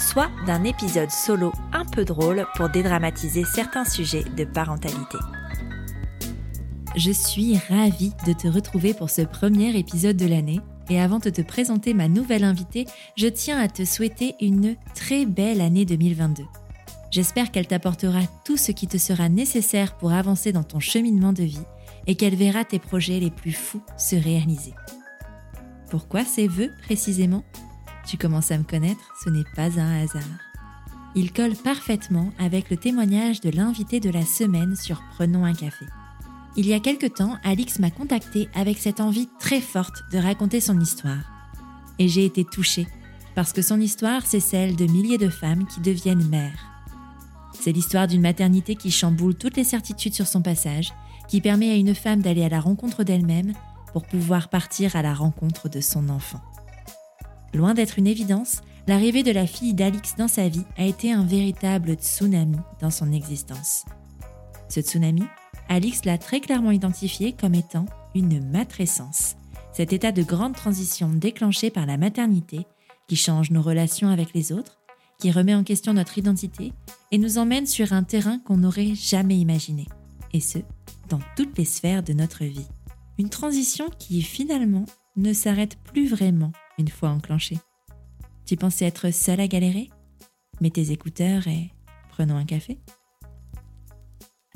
soit d'un épisode solo un peu drôle pour dédramatiser certains sujets de parentalité. Je suis ravie de te retrouver pour ce premier épisode de l'année. Et avant de te présenter ma nouvelle invitée, je tiens à te souhaiter une très belle année 2022. J'espère qu'elle t'apportera tout ce qui te sera nécessaire pour avancer dans ton cheminement de vie et qu'elle verra tes projets les plus fous se réaliser. Pourquoi ces vœux précisément? Tu commences à me connaître, ce n'est pas un hasard. Il colle parfaitement avec le témoignage de l'invité de la semaine sur Prenons un café. Il y a quelque temps, Alix m'a contactée avec cette envie très forte de raconter son histoire. Et j'ai été touchée, parce que son histoire, c'est celle de milliers de femmes qui deviennent mères. C'est l'histoire d'une maternité qui chamboule toutes les certitudes sur son passage, qui permet à une femme d'aller à la rencontre d'elle-même pour pouvoir partir à la rencontre de son enfant. Loin d'être une évidence, l'arrivée de la fille d'Alix dans sa vie a été un véritable tsunami dans son existence. Ce tsunami, Alix l'a très clairement identifié comme étant une matrescence, cet état de grande transition déclenché par la maternité qui change nos relations avec les autres, qui remet en question notre identité et nous emmène sur un terrain qu'on n'aurait jamais imaginé, et ce, dans toutes les sphères de notre vie. Une transition qui finalement ne s'arrête plus vraiment une fois enclenchée. Tu pensais être seule à galérer? Mets tes écouteurs et prenons un café.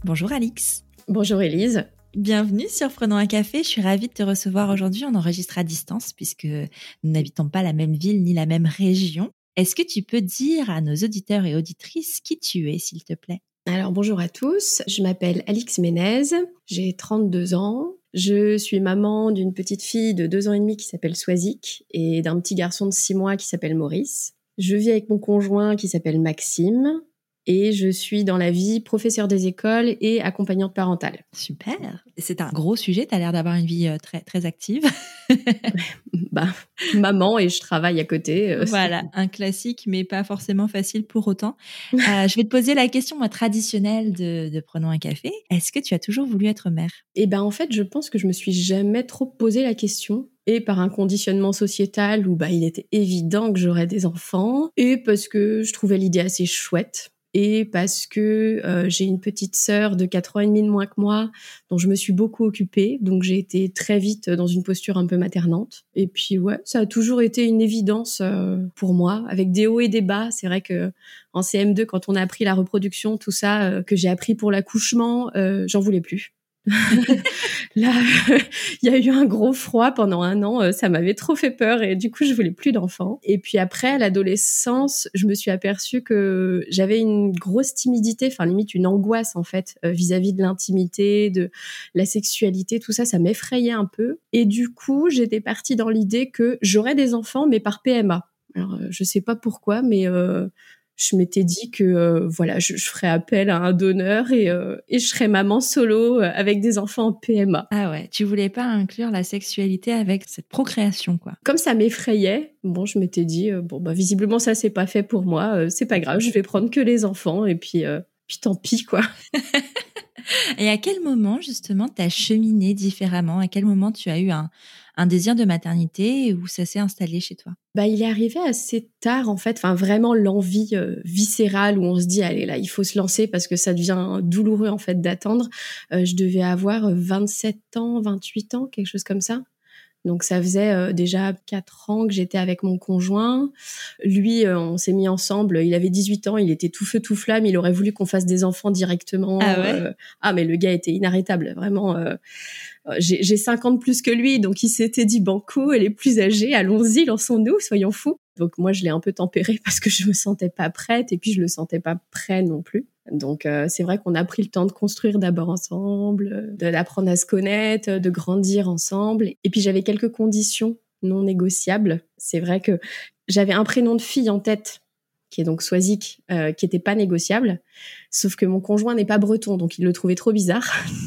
Bonjour Alix. Bonjour Elise. Bienvenue sur Prenons un café. Je suis ravie de te recevoir aujourd'hui. On enregistre à distance puisque nous n'habitons pas la même ville ni la même région. Est-ce que tu peux dire à nos auditeurs et auditrices qui tu es, s'il te plaît? Alors bonjour à tous. Je m'appelle Alix Ménez. J'ai 32 ans. Je suis maman d'une petite fille de 2 ans et demi qui s'appelle Swazik et d'un petit garçon de 6 mois qui s'appelle Maurice. Je vis avec mon conjoint qui s'appelle Maxime et je suis dans la vie professeur des écoles et accompagnante parentale. Super. C'est un gros sujet. Tu as l'air d'avoir une vie euh, très, très active. bah, maman et je travaille à côté. Euh, voilà, un classique, mais pas forcément facile pour autant. Euh, je vais te poser la question traditionnelle de, de Prenons un café. Est-ce que tu as toujours voulu être mère? Eh ben, en fait, je pense que je me suis jamais trop posé la question et par un conditionnement sociétal où bah il était évident que j'aurais des enfants et parce que je trouvais l'idée assez chouette et parce que euh, j'ai une petite sœur de 4 ans et demi de moins que moi dont je me suis beaucoup occupée. Donc j'ai été très vite dans une posture un peu maternante. Et puis ouais ça a toujours été une évidence euh, pour moi. Avec des hauts et des bas c'est vrai que en CM2 quand on a appris la reproduction tout ça euh, que j'ai appris pour l'accouchement j'en voulais plus Là, il y a eu un gros froid pendant un an. Euh, ça m'avait trop fait peur et du coup, je voulais plus d'enfants. Et puis après, à l'adolescence, je me suis aperçue que j'avais une grosse timidité, enfin limite une angoisse en fait euh, vis-à-vis de l'intimité, de la sexualité, tout ça, ça m'effrayait un peu. Et du coup, j'étais partie dans l'idée que j'aurais des enfants, mais par PMA. Alors, euh, je sais pas pourquoi, mais je m'étais dit que euh, voilà, je, je, ferais appel à un donneur et, euh, et je serais maman solo euh, avec des enfants en PMA. Ah ouais, tu voulais pas inclure la sexualité avec cette procréation quoi. Comme ça m'effrayait, bon, je m'étais dit bon bah visiblement ça c'est pas fait pour moi, c'est pas grave, je vais prendre que les enfants et puis puis tant pis quoi. et à quel moment justement tu as cheminé différemment? À quel moment tu as eu un un désir de maternité où ça s'est installé chez toi? Bah, il est arrivé assez tard en fait, enfin vraiment l'envie euh, viscérale où on se dit allez là il faut se lancer parce que ça devient douloureux en fait d'attendre. Euh, je devais avoir 27 ans, 28 ans, quelque chose comme ça. Donc ça faisait euh, déjà quatre ans que j'étais avec mon conjoint. Lui, on s'est mis ensemble. Il avait 18 ans, il était tout feu tout flamme. Il aurait voulu qu'on fasse des enfants directement. Ah, ouais? Ah mais le gars était inarrêtable, vraiment. Euh, j'ai 50 plus que lui, donc il s'était dit banco, elle est plus âgée, allons-y, lançons-nous, soyons fous. Donc moi je l'ai un peu tempéré parce que je me sentais pas prête et puis je le sentais pas prêt non plus. Donc euh, c'est vrai qu'on a pris le temps de construire d'abord ensemble, d'apprendre à se connaître, de grandir ensemble. Et puis j'avais quelques conditions non négociables. C'est vrai que j'avais un prénom de fille en tête qui est donc Swazik, euh, qui était pas négociable. Sauf que mon conjoint n'est pas breton, donc il le trouvait trop bizarre.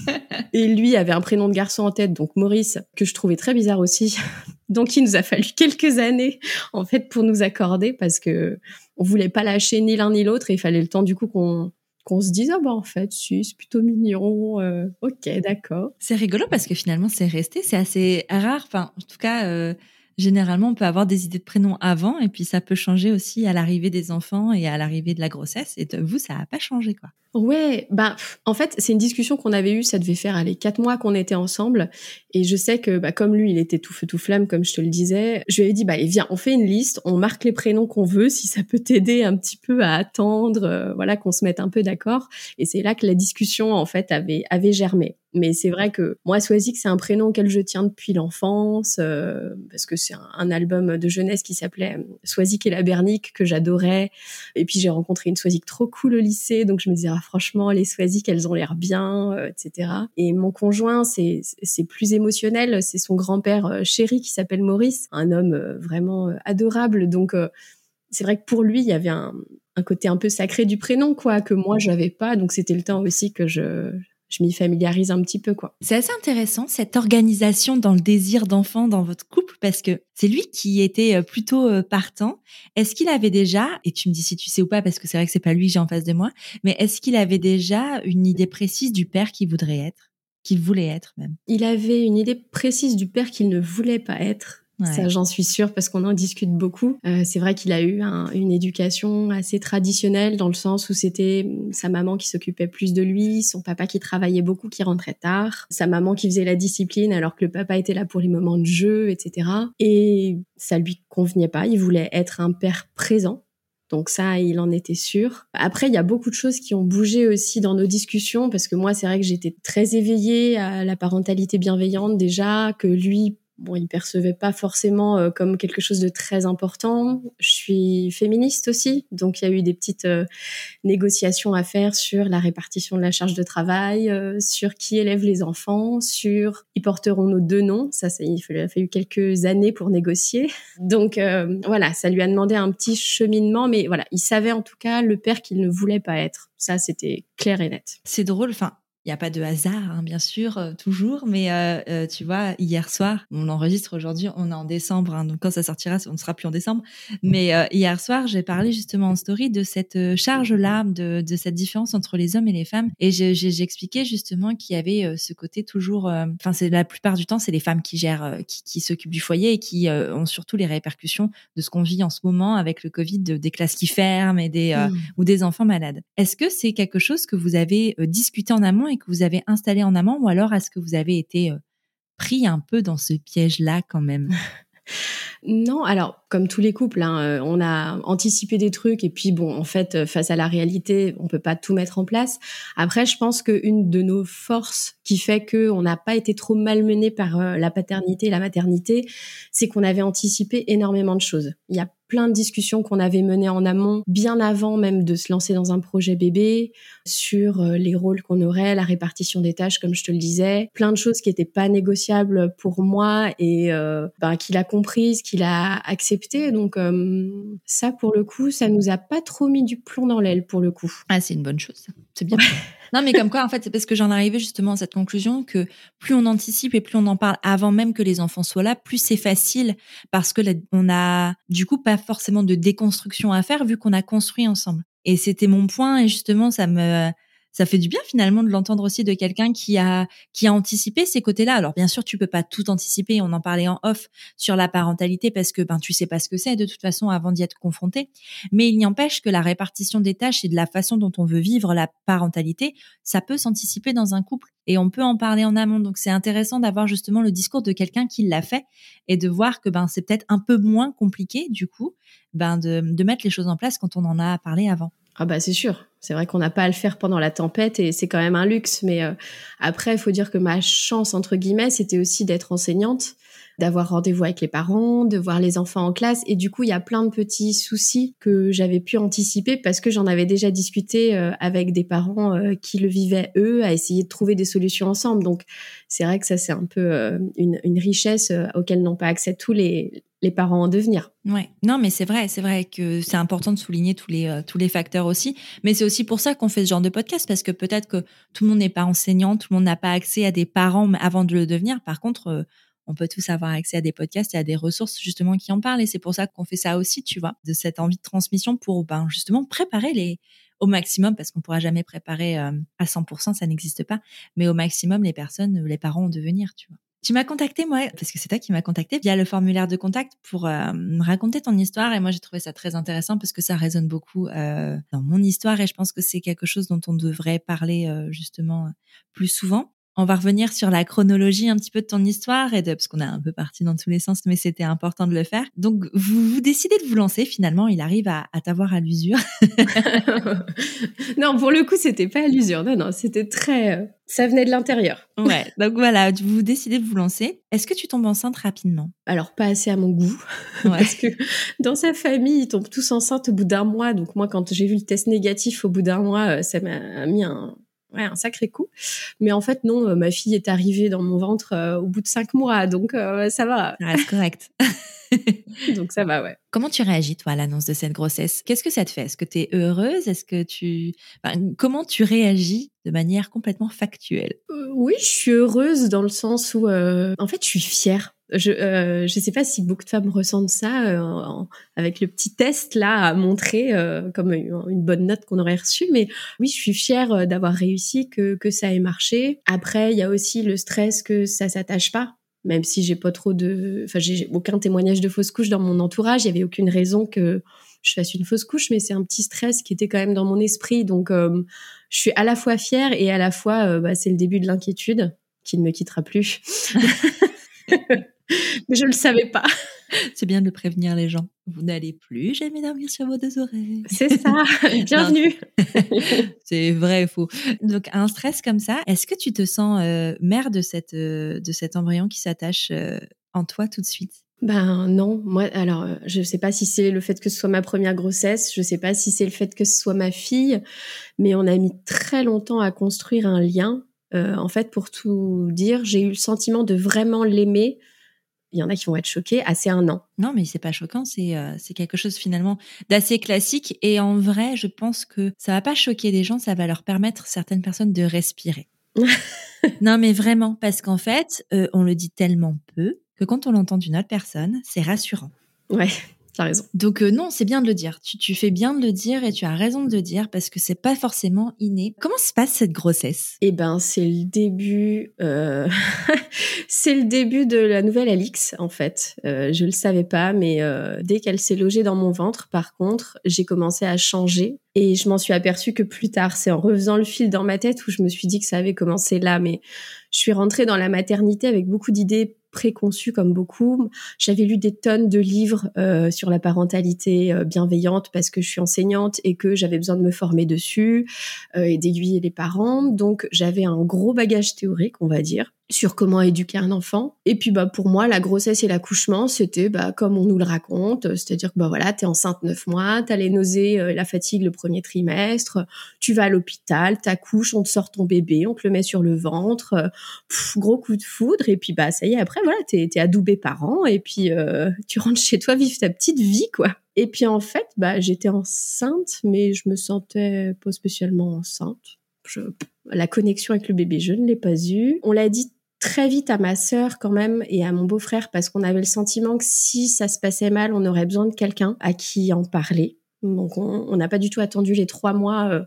et lui avait un prénom de garçon en tête, donc Maurice, que je trouvais très bizarre aussi. donc il nous a fallu quelques années, en fait, pour nous accorder, parce que on voulait pas lâcher ni l'un ni l'autre, et il fallait le temps du coup qu'on qu'on se dise ah bah en fait si c'est plutôt mignon euh, ok d'accord. C'est rigolo parce que finalement c'est resté c'est assez rare enfin en tout cas euh, généralement, on peut avoir des idées de prénoms avant et puis ça peut changer aussi à l'arrivée des enfants et à l'arrivée de la grossesse. Et vous, ça n'a pas changé, quoi. Ouais, bah en fait c'est une discussion qu'on avait eue, ça devait faire les quatre mois qu'on était ensemble, et je sais que bah, comme lui il était tout feu tout flamme comme je te le disais, je lui ai dit bah viens on fait une liste, on marque les prénoms qu'on veut si ça peut t'aider un petit peu à attendre, euh, voilà qu'on se mette un peu d'accord, et c'est là que la discussion en fait avait avait germé. Mais c'est vrai que moi, Swazik, c'est un prénom auquel je tiens depuis l'enfance, euh, parce que c'est un, album de jeunesse qui s'appelait euh, Swazik et la Bernique que j'adorais. Et puis j'ai rencontré une Swazik trop cool au lycée, donc je me disais ah, franchement les Swazik elles ont l'air bien, euh, etc. Et mon conjoint c'est plus émotionnel, c'est son grand-père chéri qui s'appelle Maurice, un homme vraiment adorable. Donc c'est vrai que pour lui il y avait un, un côté un peu sacré du prénom quoi que moi j'avais pas, donc c'était le temps aussi que je je m'y familiarise un petit peu quoi. C'est assez intéressant cette organisation dans le désir d'enfant dans votre couple parce que c'est lui qui était euh, plutôt euh, partant. Est-ce qu'il avait déjà et tu me dis si tu sais ou pas parce que c'est vrai que c'est pas lui que j'ai en face de moi, mais est-ce qu'il avait déjà une idée précise du père qu'il voudrait être, qu'il voulait être même? Il avait une idée précise du père qu'il ne voulait pas être ça, j'en suis sûre parce qu'on en discute beaucoup. Euh, c'est vrai qu'il a eu une éducation assez traditionnelle dans le sens où c'était sa maman qui s'occupait plus de lui, son papa qui travaillait beaucoup, qui rentrait tard, sa maman qui faisait la discipline alors que le papa était là pour les moments de jeu, etc. Et ça lui convenait pas. Il voulait être un père présent. Donc ça, il en était sûr. Après, il y a beaucoup de choses qui ont bougé aussi dans nos discussions parce que moi, c'est vrai que j'étais très éveillée à la parentalité bienveillante déjà, que lui bon, il percevait pas forcément euh, comme quelque chose de très important. Je suis féministe aussi, donc il y a eu des petites euh, négociations à faire sur la répartition de la charge de travail, euh, sur qui élève les enfants, sur qui porteront nos deux noms. Ça, ça il a fallu quelques années pour négocier. Donc voilà, ça lui a demandé un petit cheminement, mais voilà, il savait en tout cas le père qu'il ne voulait pas être. Ça, c'était clair et net. C'est drôle. Enfin, n'y a pas de hasard, hein, bien sûr, euh, toujours. Mais euh, euh, tu vois, hier soir, on enregistre aujourd'hui, on est en décembre, hein, donc quand ça sortira, on ne sera plus en décembre. Mais hier soir, j'ai parlé justement en story de cette charge-là, de, de, cette différence entre les hommes et les femmes. Et j'expliquais justement qu'il y avait ce côté toujours... Enfin, c'est la plupart du temps, c'est les femmes qui gèrent, qui, qui s'occupent du foyer et qui ont surtout les répercussions de ce qu'on vit en ce moment avec le Covid, de, des classes qui ferment et des, mmh. ou des enfants malades. Est-ce que c'est quelque chose que vous avez discuté en amont que vous avez installé en amont ou alors est-ce que vous avez été euh, pris un peu dans ce piège-là quand même? Non, alors comme tous les couples, hein, euh, on a anticipé des trucs et puis bon, en fait, euh, face à la réalité, on peut pas tout mettre en place. Après, je pense qu'une de nos forces qui fait que on n'a pas été trop malmené par la paternité et la maternité, c'est qu'on avait anticipé énormément de choses. Il a plein de discussions qu'on avait menées en amont, bien avant même de se lancer dans un projet bébé, sur euh, les rôles qu'on aurait, la répartition des tâches, comme je te le disais, plein de choses qui n'étaient pas négociables pour moi et euh, ben, qu'il a comprises, qu'il a acceptées. Donc euh, ça, pour le coup, ça nous a pas trop mis du plomb dans l'aile, pour le coup. Ah, c'est une bonne chose. C'est bien. Non, mais comme quoi, en fait, c'est parce que j'en arrivais justement à cette conclusion que plus on anticipe et plus on en parle avant même que les enfants soient là, plus c'est facile parce que on a du coup pas forcément de déconstruction à faire vu qu'on a construit ensemble. Et c'était mon point et justement, ça me ça fait du bien finalement de l'entendre aussi de quelqu'un qui a qui a anticipé ces côtés-là. Alors bien sûr, tu peux pas tout anticiper. On en parlait en off sur la parentalité parce que ben tu sais pas ce que c'est de toute façon avant d'y être confronté. Mais il n'y empêche que la répartition des tâches et de la façon dont on veut vivre la parentalité, ça peut s'anticiper dans un couple et on peut en parler en amont. Donc c'est intéressant d'avoir justement le discours de quelqu'un qui l'a fait et de voir que ben c'est peut-être un peu moins compliqué du coup ben de, de mettre les choses en place quand on en a parlé avant. Ah bah c'est sûr. C'est vrai qu'on n'a pas à le faire pendant la tempête et c'est quand même un luxe. Mais euh, après, il faut dire que ma chance, entre guillemets, c'était aussi d'être enseignante, d'avoir rendez-vous avec les parents, de voir les enfants en classe. Et du coup, il y a plein de petits soucis que j'avais pu anticiper parce que j'en avais déjà discuté euh, avec des parents euh, qui le vivaient eux, à essayer de trouver des solutions ensemble. Donc, c'est vrai que ça, c'est un peu une, une, richesse auquel n'ont pas accès tous les, les parents en devenir. Ouais, non, mais c'est vrai, c'est vrai que c'est important de souligner tous les euh, tous les facteurs aussi. Mais c'est aussi pour ça qu'on fait ce genre de podcast parce que peut-être que tout le monde n'est pas enseignant, tout le monde n'a pas accès à des parents avant de le devenir. Par contre, euh, on peut tous avoir accès à des podcasts et à des ressources justement qui en parlent. Et c'est pour ça qu'on fait ça aussi, tu vois, de cette envie de transmission pour ben justement préparer les au maximum parce qu'on pourra jamais préparer euh, à 100%, ça n'existe pas, mais au maximum les personnes, les parents en devenir, tu vois. Tu m'as contacté, moi, parce que c'est toi qui m'as contacté via le formulaire de contact pour euh, me raconter ton histoire. Et moi, j'ai trouvé ça très intéressant parce que ça résonne beaucoup euh, dans mon histoire et je pense que c'est quelque chose dont on devrait parler euh, justement plus souvent. On va revenir sur la chronologie un petit peu de ton histoire et de parce qu'on a un peu parti dans tous les sens, mais c'était important de le faire. Donc vous, vous décidez de vous lancer. Finalement, il arrive à, à t'avoir à l'usure. non, pour le coup, c'était pas à l'usure. Non, non, c'était très. Euh, ça venait de l'intérieur. Ouais. Donc voilà, vous décidez de vous lancer. Est-ce que tu tombes enceinte rapidement? Alors pas assez à mon goût, ouais. parce que dans sa famille, ils tombent tous enceintes au bout d'un mois. Donc moi, quand j'ai vu le test négatif au bout d'un mois, euh, ça m'a mis un ouais, un sacré coup. Mais en fait, non, euh, ma fille est arrivée dans mon ventre euh, au bout de cinq mois, donc euh, ça va. Ah, c'est correct. donc ça va, ouais. Comment tu réagis, toi, à l'annonce de cette grossesse? Qu'est-ce que ça te fait? Est-ce que tu es heureuse? Est-ce que tu... Enfin, comment tu réagis de manière complètement factuelle? Oui, je suis heureuse dans le sens où, en fait, je suis fière je euh, je sais pas si beaucoup de femmes ressentent ça euh, avec le petit test là à montrer euh, comme une, bonne note qu'on aurait reçue. Mais oui je suis fière euh, d'avoir réussi que que ça ait marché. Après il y a aussi le stress que ça s'attache pas. Même si j'ai pas trop de enfin j'ai aucun témoignage de fausse couche dans mon entourage. Il y avait aucune raison que je fasse une fausse couche mais c'est un petit stress qui était quand même dans mon esprit. Donc euh, je suis à la fois fière et à la fois bah, c'est le début de l'inquiétude qui ne me quittera plus mais je ne le savais pas. C'est bien de prévenir les gens. Vous n'allez plus jamais dormir sur vos deux oreilles. C'est ça. Bienvenue. c'est vrai et faux. Donc un stress comme ça, est-ce que tu te sens euh, mère de cette euh, de cet embryon qui s'attache euh, en toi tout de suite? Ben non, moi alors je sais pas si c'est le fait que ce soit ma première grossesse, je sais pas si c'est le fait que ce soit ma fille, mais on a mis très longtemps à construire un lien. en fait, pour tout dire, j'ai eu le sentiment de vraiment l'aimer il y en a qui vont être choqués, assez un an. Non, mais c'est pas choquant, c'est euh, c'est quelque chose finalement d'assez classique. Et en vrai, je pense que ça va pas choquer des gens, ça va leur permettre certaines personnes de respirer. non, mais vraiment, parce qu'en fait, euh, on le dit tellement peu que quand on l'entend d'une autre personne, c'est rassurant. Ouais raison. Donc euh, non, c'est bien de le dire. Tu, tu, fais bien de le dire et tu as raison de le dire parce que c'est pas forcément inné. Comment se passe cette grossesse? Eh ben, c'est le début. Euh... c'est le début de la nouvelle Alix en fait. Euh, je le savais pas, mais euh, dès qu'elle s'est logée dans mon ventre, par contre, j'ai commencé à changer et je m'en suis aperçue que plus tard. C'est en refaisant le fil dans ma tête où je me suis dit que ça avait commencé là, mais je suis rentrée dans la maternité avec beaucoup d'idées préconçue comme beaucoup. J'avais lu des tonnes de livres euh, sur la parentalité euh, bienveillante parce que je suis enseignante et que j'avais besoin de me former dessus euh, et d'aiguiller les parents. Donc j'avais un gros bagage théorique, on va dire sur comment éduquer un enfant. Et puis bah pour moi la grossesse et l'accouchement c'était bah comme on nous le raconte, c'est-à-dire que bah voilà t'es enceinte neuf mois, t'as les nausées, euh, la fatigue le premier trimestre, tu vas à l'hôpital, t'accouches, on te sort ton bébé, on te le met sur le ventre, euh, gros coup de foudre et puis bah ça y est après voilà t'es es adoubé parent et puis euh, tu rentres chez toi vivre ta petite vie quoi. Et puis en fait bah j'étais enceinte mais je me sentais pas spécialement enceinte. La connexion avec le bébé, je ne l'ai pas eu. On l'a dit très vite à ma sœur quand même et à mon beau-frère parce qu'on avait le sentiment que si ça se passait mal, on aurait besoin de quelqu'un à qui en parler. Donc on n'a pas du tout attendu les trois mois euh,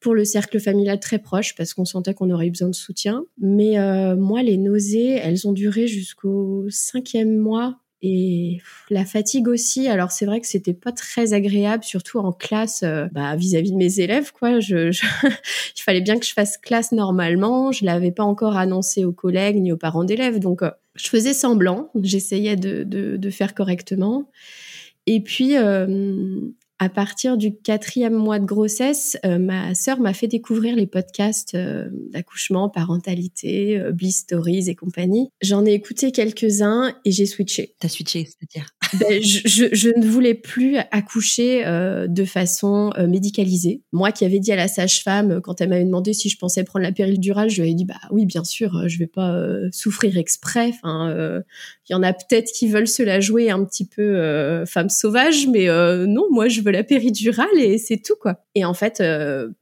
pour le cercle familial très proche parce qu'on sentait qu'on aurait eu besoin de soutien. Mais euh, moi, les nausées, elles ont duré jusqu'au cinquième mois et la fatigue aussi. Alors c'est vrai que c'était pas très agréable, surtout en classe, euh, bah, vis-à-vis de mes élèves, quoi. Je, je il fallait bien que je fasse classe normalement. Je l'avais pas encore annoncé aux collègues ni aux parents d'élèves, donc euh, je faisais semblant. J'essayais de, de, de, faire correctement. Et puis euh, à partir du quatrième mois de grossesse, euh, ma sœur m'a fait découvrir les podcasts euh, d'accouchement, parentalité, euh, Bliss Stories et compagnie. J'en ai écouté quelques-uns et j'ai switché. T'as switché, c'est-à-dire? Ben, je, je, ne voulais plus accoucher euh, de façon euh, médicalisée. Moi qui avais dit à la sage-femme, quand elle m'avait demandé si je pensais prendre la péridurale, je lui ai dit, bah oui, bien sûr, je vais pas souffrir exprès. Enfin, il y en a peut-être qui veulent se la jouer un petit peu femme sauvage, mais non, moi, je veux la péridurale et c'est tout, quoi. Et en fait,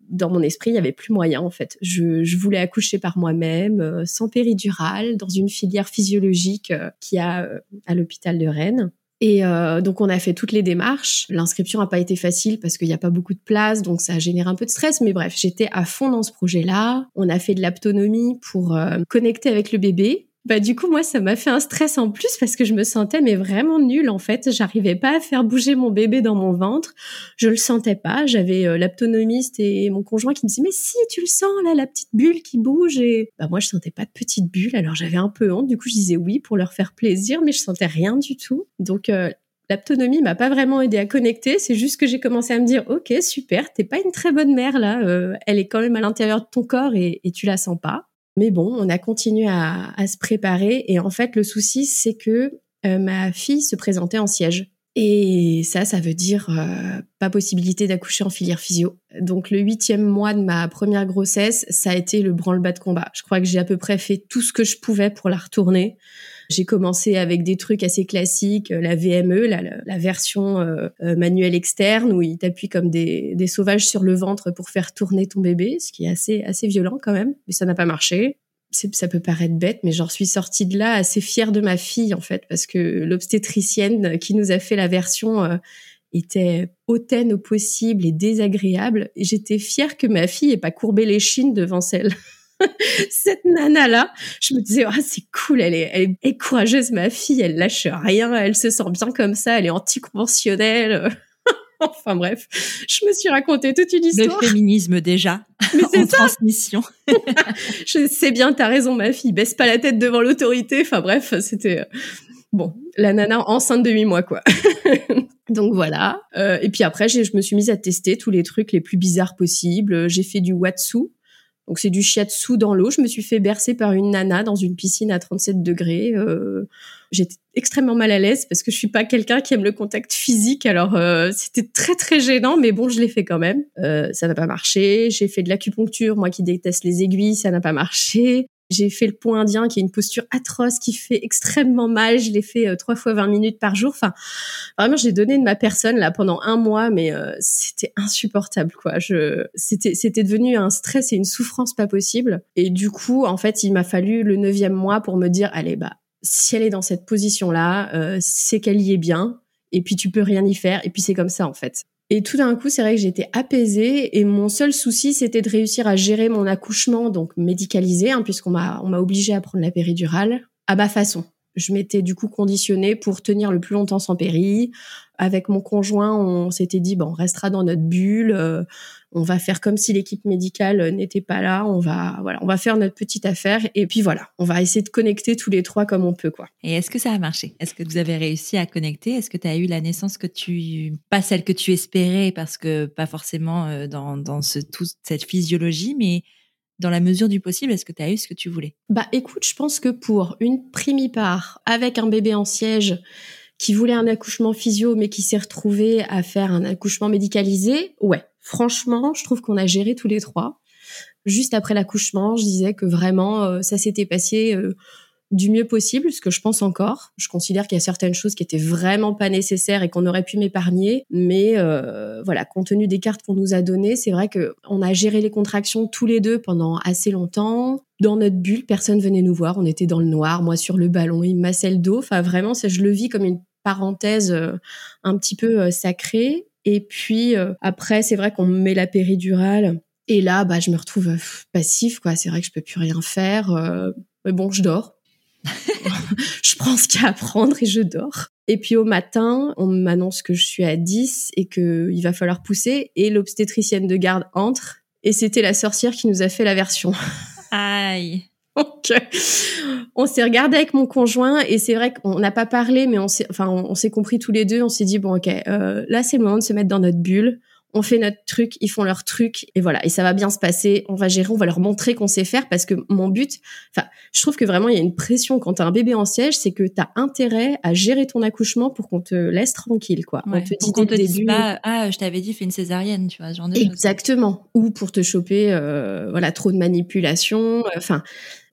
dans mon esprit, il y avait plus moyen, en fait. Je, je voulais accoucher par moi-même, sans péridurale, dans une filière physiologique qui a à l'hôpital de Rennes. Et euh, donc on a fait toutes les démarches. L'inscription n'a pas été facile parce qu'il n'y a pas beaucoup de place, donc ça génère un peu de stress. Mais bref, j'étais à fond dans ce projet-là. On a fait de l'autonomie pour euh, connecter avec le bébé. Bah du coup moi ça m'a fait un stress en plus parce que je me sentais mais vraiment nulle en fait, j'arrivais pas à faire bouger mon bébé dans mon ventre, je le sentais pas, j'avais euh, l'aptonomiste et mon conjoint qui me disaient mais si tu le sens là la petite bulle qui bouge et bah moi je sentais pas de petite bulle alors j'avais un peu honte, du coup je disais oui pour leur faire plaisir mais je sentais rien du tout. Donc euh, L'aptonomie m'a pas vraiment aidé à connecter, c'est juste que j'ai commencé à me dire ok super, t'es pas une très bonne mère là, euh, elle est quand même à l'intérieur de ton corps et tu la sens pas. Mais bon, on a continué à, se préparer. Et en fait, le souci, c'est que euh, ma fille se présentait en siège. Et ça, ça veut dire euh, pas possibilité d'accoucher en filière physio. Donc le huitième mois de ma première grossesse, ça a été le branle-bas de combat. Je crois que j'ai à peu près fait tout ce que je pouvais pour la retourner. J'ai commencé avec des trucs assez classiques, euh, la VME, la, version euh, euh, manuelle externe, où il t'appuie comme des, des sauvages sur le ventre pour faire tourner ton bébé, ce qui est assez, assez violent quand même, mais ça n'a pas marché ça peut paraître bête, mais j'en suis sortie de là assez fière de ma fille en fait, parce que l'obstétricienne qui nous a fait la version était hautaine au possible et désagréable. J'étais fière que ma fille ait pas courbé les chines devant celle cette nana là, je me disais ah c'est cool, elle est, elle est courageuse ma fille, elle lâche rien, elle se sent bien comme ça, elle est anticonventionnelle. enfin bref, je me suis raconté toute une histoire. Le féminisme déjà en transmission. je sais bien, t'as raison ma fille, baisse pas la tête devant l'autorité. Enfin bref, c'était euh, bon, la nana enceinte de 8 mois quoi. Donc voilà. Euh, et puis après, je me suis mise à tester tous les trucs les plus bizarres possibles. J'ai fait du Watsu, donc c'est du shiatsu dans l'eau. Je me suis fait bercer par une nana dans une piscine à 37 degrés. Euh, J'étais extrêmement mal à l'aise parce que je suis pas quelqu'un qui aime le contact physique. Alors euh, c'était très très gênant, mais bon, je l'ai fait quand même. Euh, ça n'a pas marché. J'ai fait de l'acupuncture, moi qui déteste les aiguilles, ça n'a pas marché. J'ai fait le point indien, qui est une posture atroce, qui fait extrêmement mal. Je l'ai fait euh, trois fois 20 minutes par jour. Enfin, vraiment, j'ai donné de ma personne là pendant un mois, mais euh, c'était insupportable, quoi. Je, c'était, c'était devenu un stress et une souffrance pas possible. Et du coup, en fait, il m'a fallu le neuvième mois pour me dire, allez, bah, si elle est dans cette position-là, euh, c'est qu'elle y est bien. Et puis tu peux rien y faire. Et puis c'est comme ça, en fait. Et tout d'un coup, c'est vrai que j'étais apaisée et mon seul souci, c'était de réussir à gérer mon accouchement, donc médicalisé, hein, puisqu'on m'a on m'a obligé à prendre la péridurale à ma façon. Je m'étais du coup conditionnée pour tenir le plus longtemps sans péri. Avec mon conjoint, on s'était dit bon, on restera dans notre bulle. Euh, on va faire comme si l'équipe médicale n'était pas là, on va voilà, on va faire notre petite affaire et puis voilà, on va essayer de connecter tous les trois comme on peut quoi. Et est-ce que ça a marché? Est-ce que vous avez réussi à connecter? Est-ce que tu as eu la naissance que tu pas celle que tu espérais parce que pas forcément euh, dans dans ce toute cette physiologie mais dans la mesure du possible, est-ce que tu as eu ce que tu voulais? Bah écoute, je pense que pour une primipare avec un bébé en siège qui voulait un accouchement physio mais qui s'est retrouvé à faire un accouchement médicalisé, ouais, Franchement, je trouve qu'on a géré tous les trois. Juste après l'accouchement, je disais que vraiment, euh, ça s'était passé euh, du mieux possible, ce que je pense encore. Je considère qu'il y a certaines choses qui étaient vraiment pas nécessaires et qu'on aurait pu m'épargner, mais euh, voilà, compte tenu des cartes qu'on nous a données, c'est vrai que on a géré les contractions tous les deux pendant assez longtemps. Dans notre bulle, personne venait nous voir, on était dans le noir, moi sur le ballon, il massait le dos. Enfin, vraiment, ça, je le vis comme une parenthèse un petit peu sacrée. Et puis euh, après, c'est vrai qu'on me met la péridurale. Et là, bah, je me retrouve euh, passif, quoi. C'est vrai que je peux plus rien faire. Euh, mais bon, je dors. je prends ce qu'il y a à prendre et je dors. Et puis au matin, on m'annonce que je suis à 10 et qu'il va falloir pousser. Et l'obstétricienne de garde entre. Et c'était la sorcière qui nous a fait la version. Aïe. Donc, on s'est regardé avec mon conjoint et c'est vrai qu'on n'a pas parlé, mais on s'est, enfin, on, s'est compris tous les deux. On s'est dit bon, ok, euh, là c'est le moment de se mettre dans notre bulle. On fait notre truc, ils font leur truc, et voilà, et ça va bien se passer, on va gérer, on va leur montrer qu'on sait faire, parce que mon but, enfin, je trouve que vraiment, il y a une pression quand t'as un bébé en siège, c'est que t'as intérêt à gérer ton accouchement pour qu'on te laisse tranquille, quoi. on te dit dès le début... Pas, ah, je t'avais dit, fais une césarienne, tu vois, genre de Exactement. Ou pour te choper, euh, voilà, trop de manipulation, enfin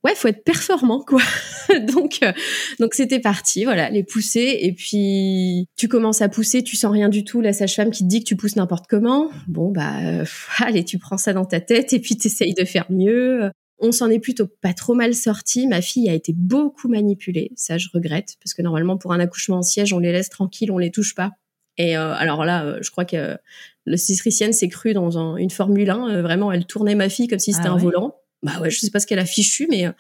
ouais, faut être performant quoi. donc euh, donc c'était parti, voilà, les pousser et puis tu commences à pousser, tu sens rien du tout, la sage-femme qui te dit que tu pousses n'importe comment. Bon bah euh, allez, tu prends ça dans ta tête et puis t'essayes de faire mieux. On s'en est plutôt pas trop mal sorti. Ma fille a été beaucoup manipulée, ça je regrette parce que normalement pour un accouchement en siège, on les laisse tranquilles, on les touche pas. Et euh, alors là, je crois que le cistricienne s'est cru dans une Formule 1. vraiment, elle tournait ma fille comme si c'était ah un volant bah ouais, je sais pas ce qu'elle a fichu, mais euh,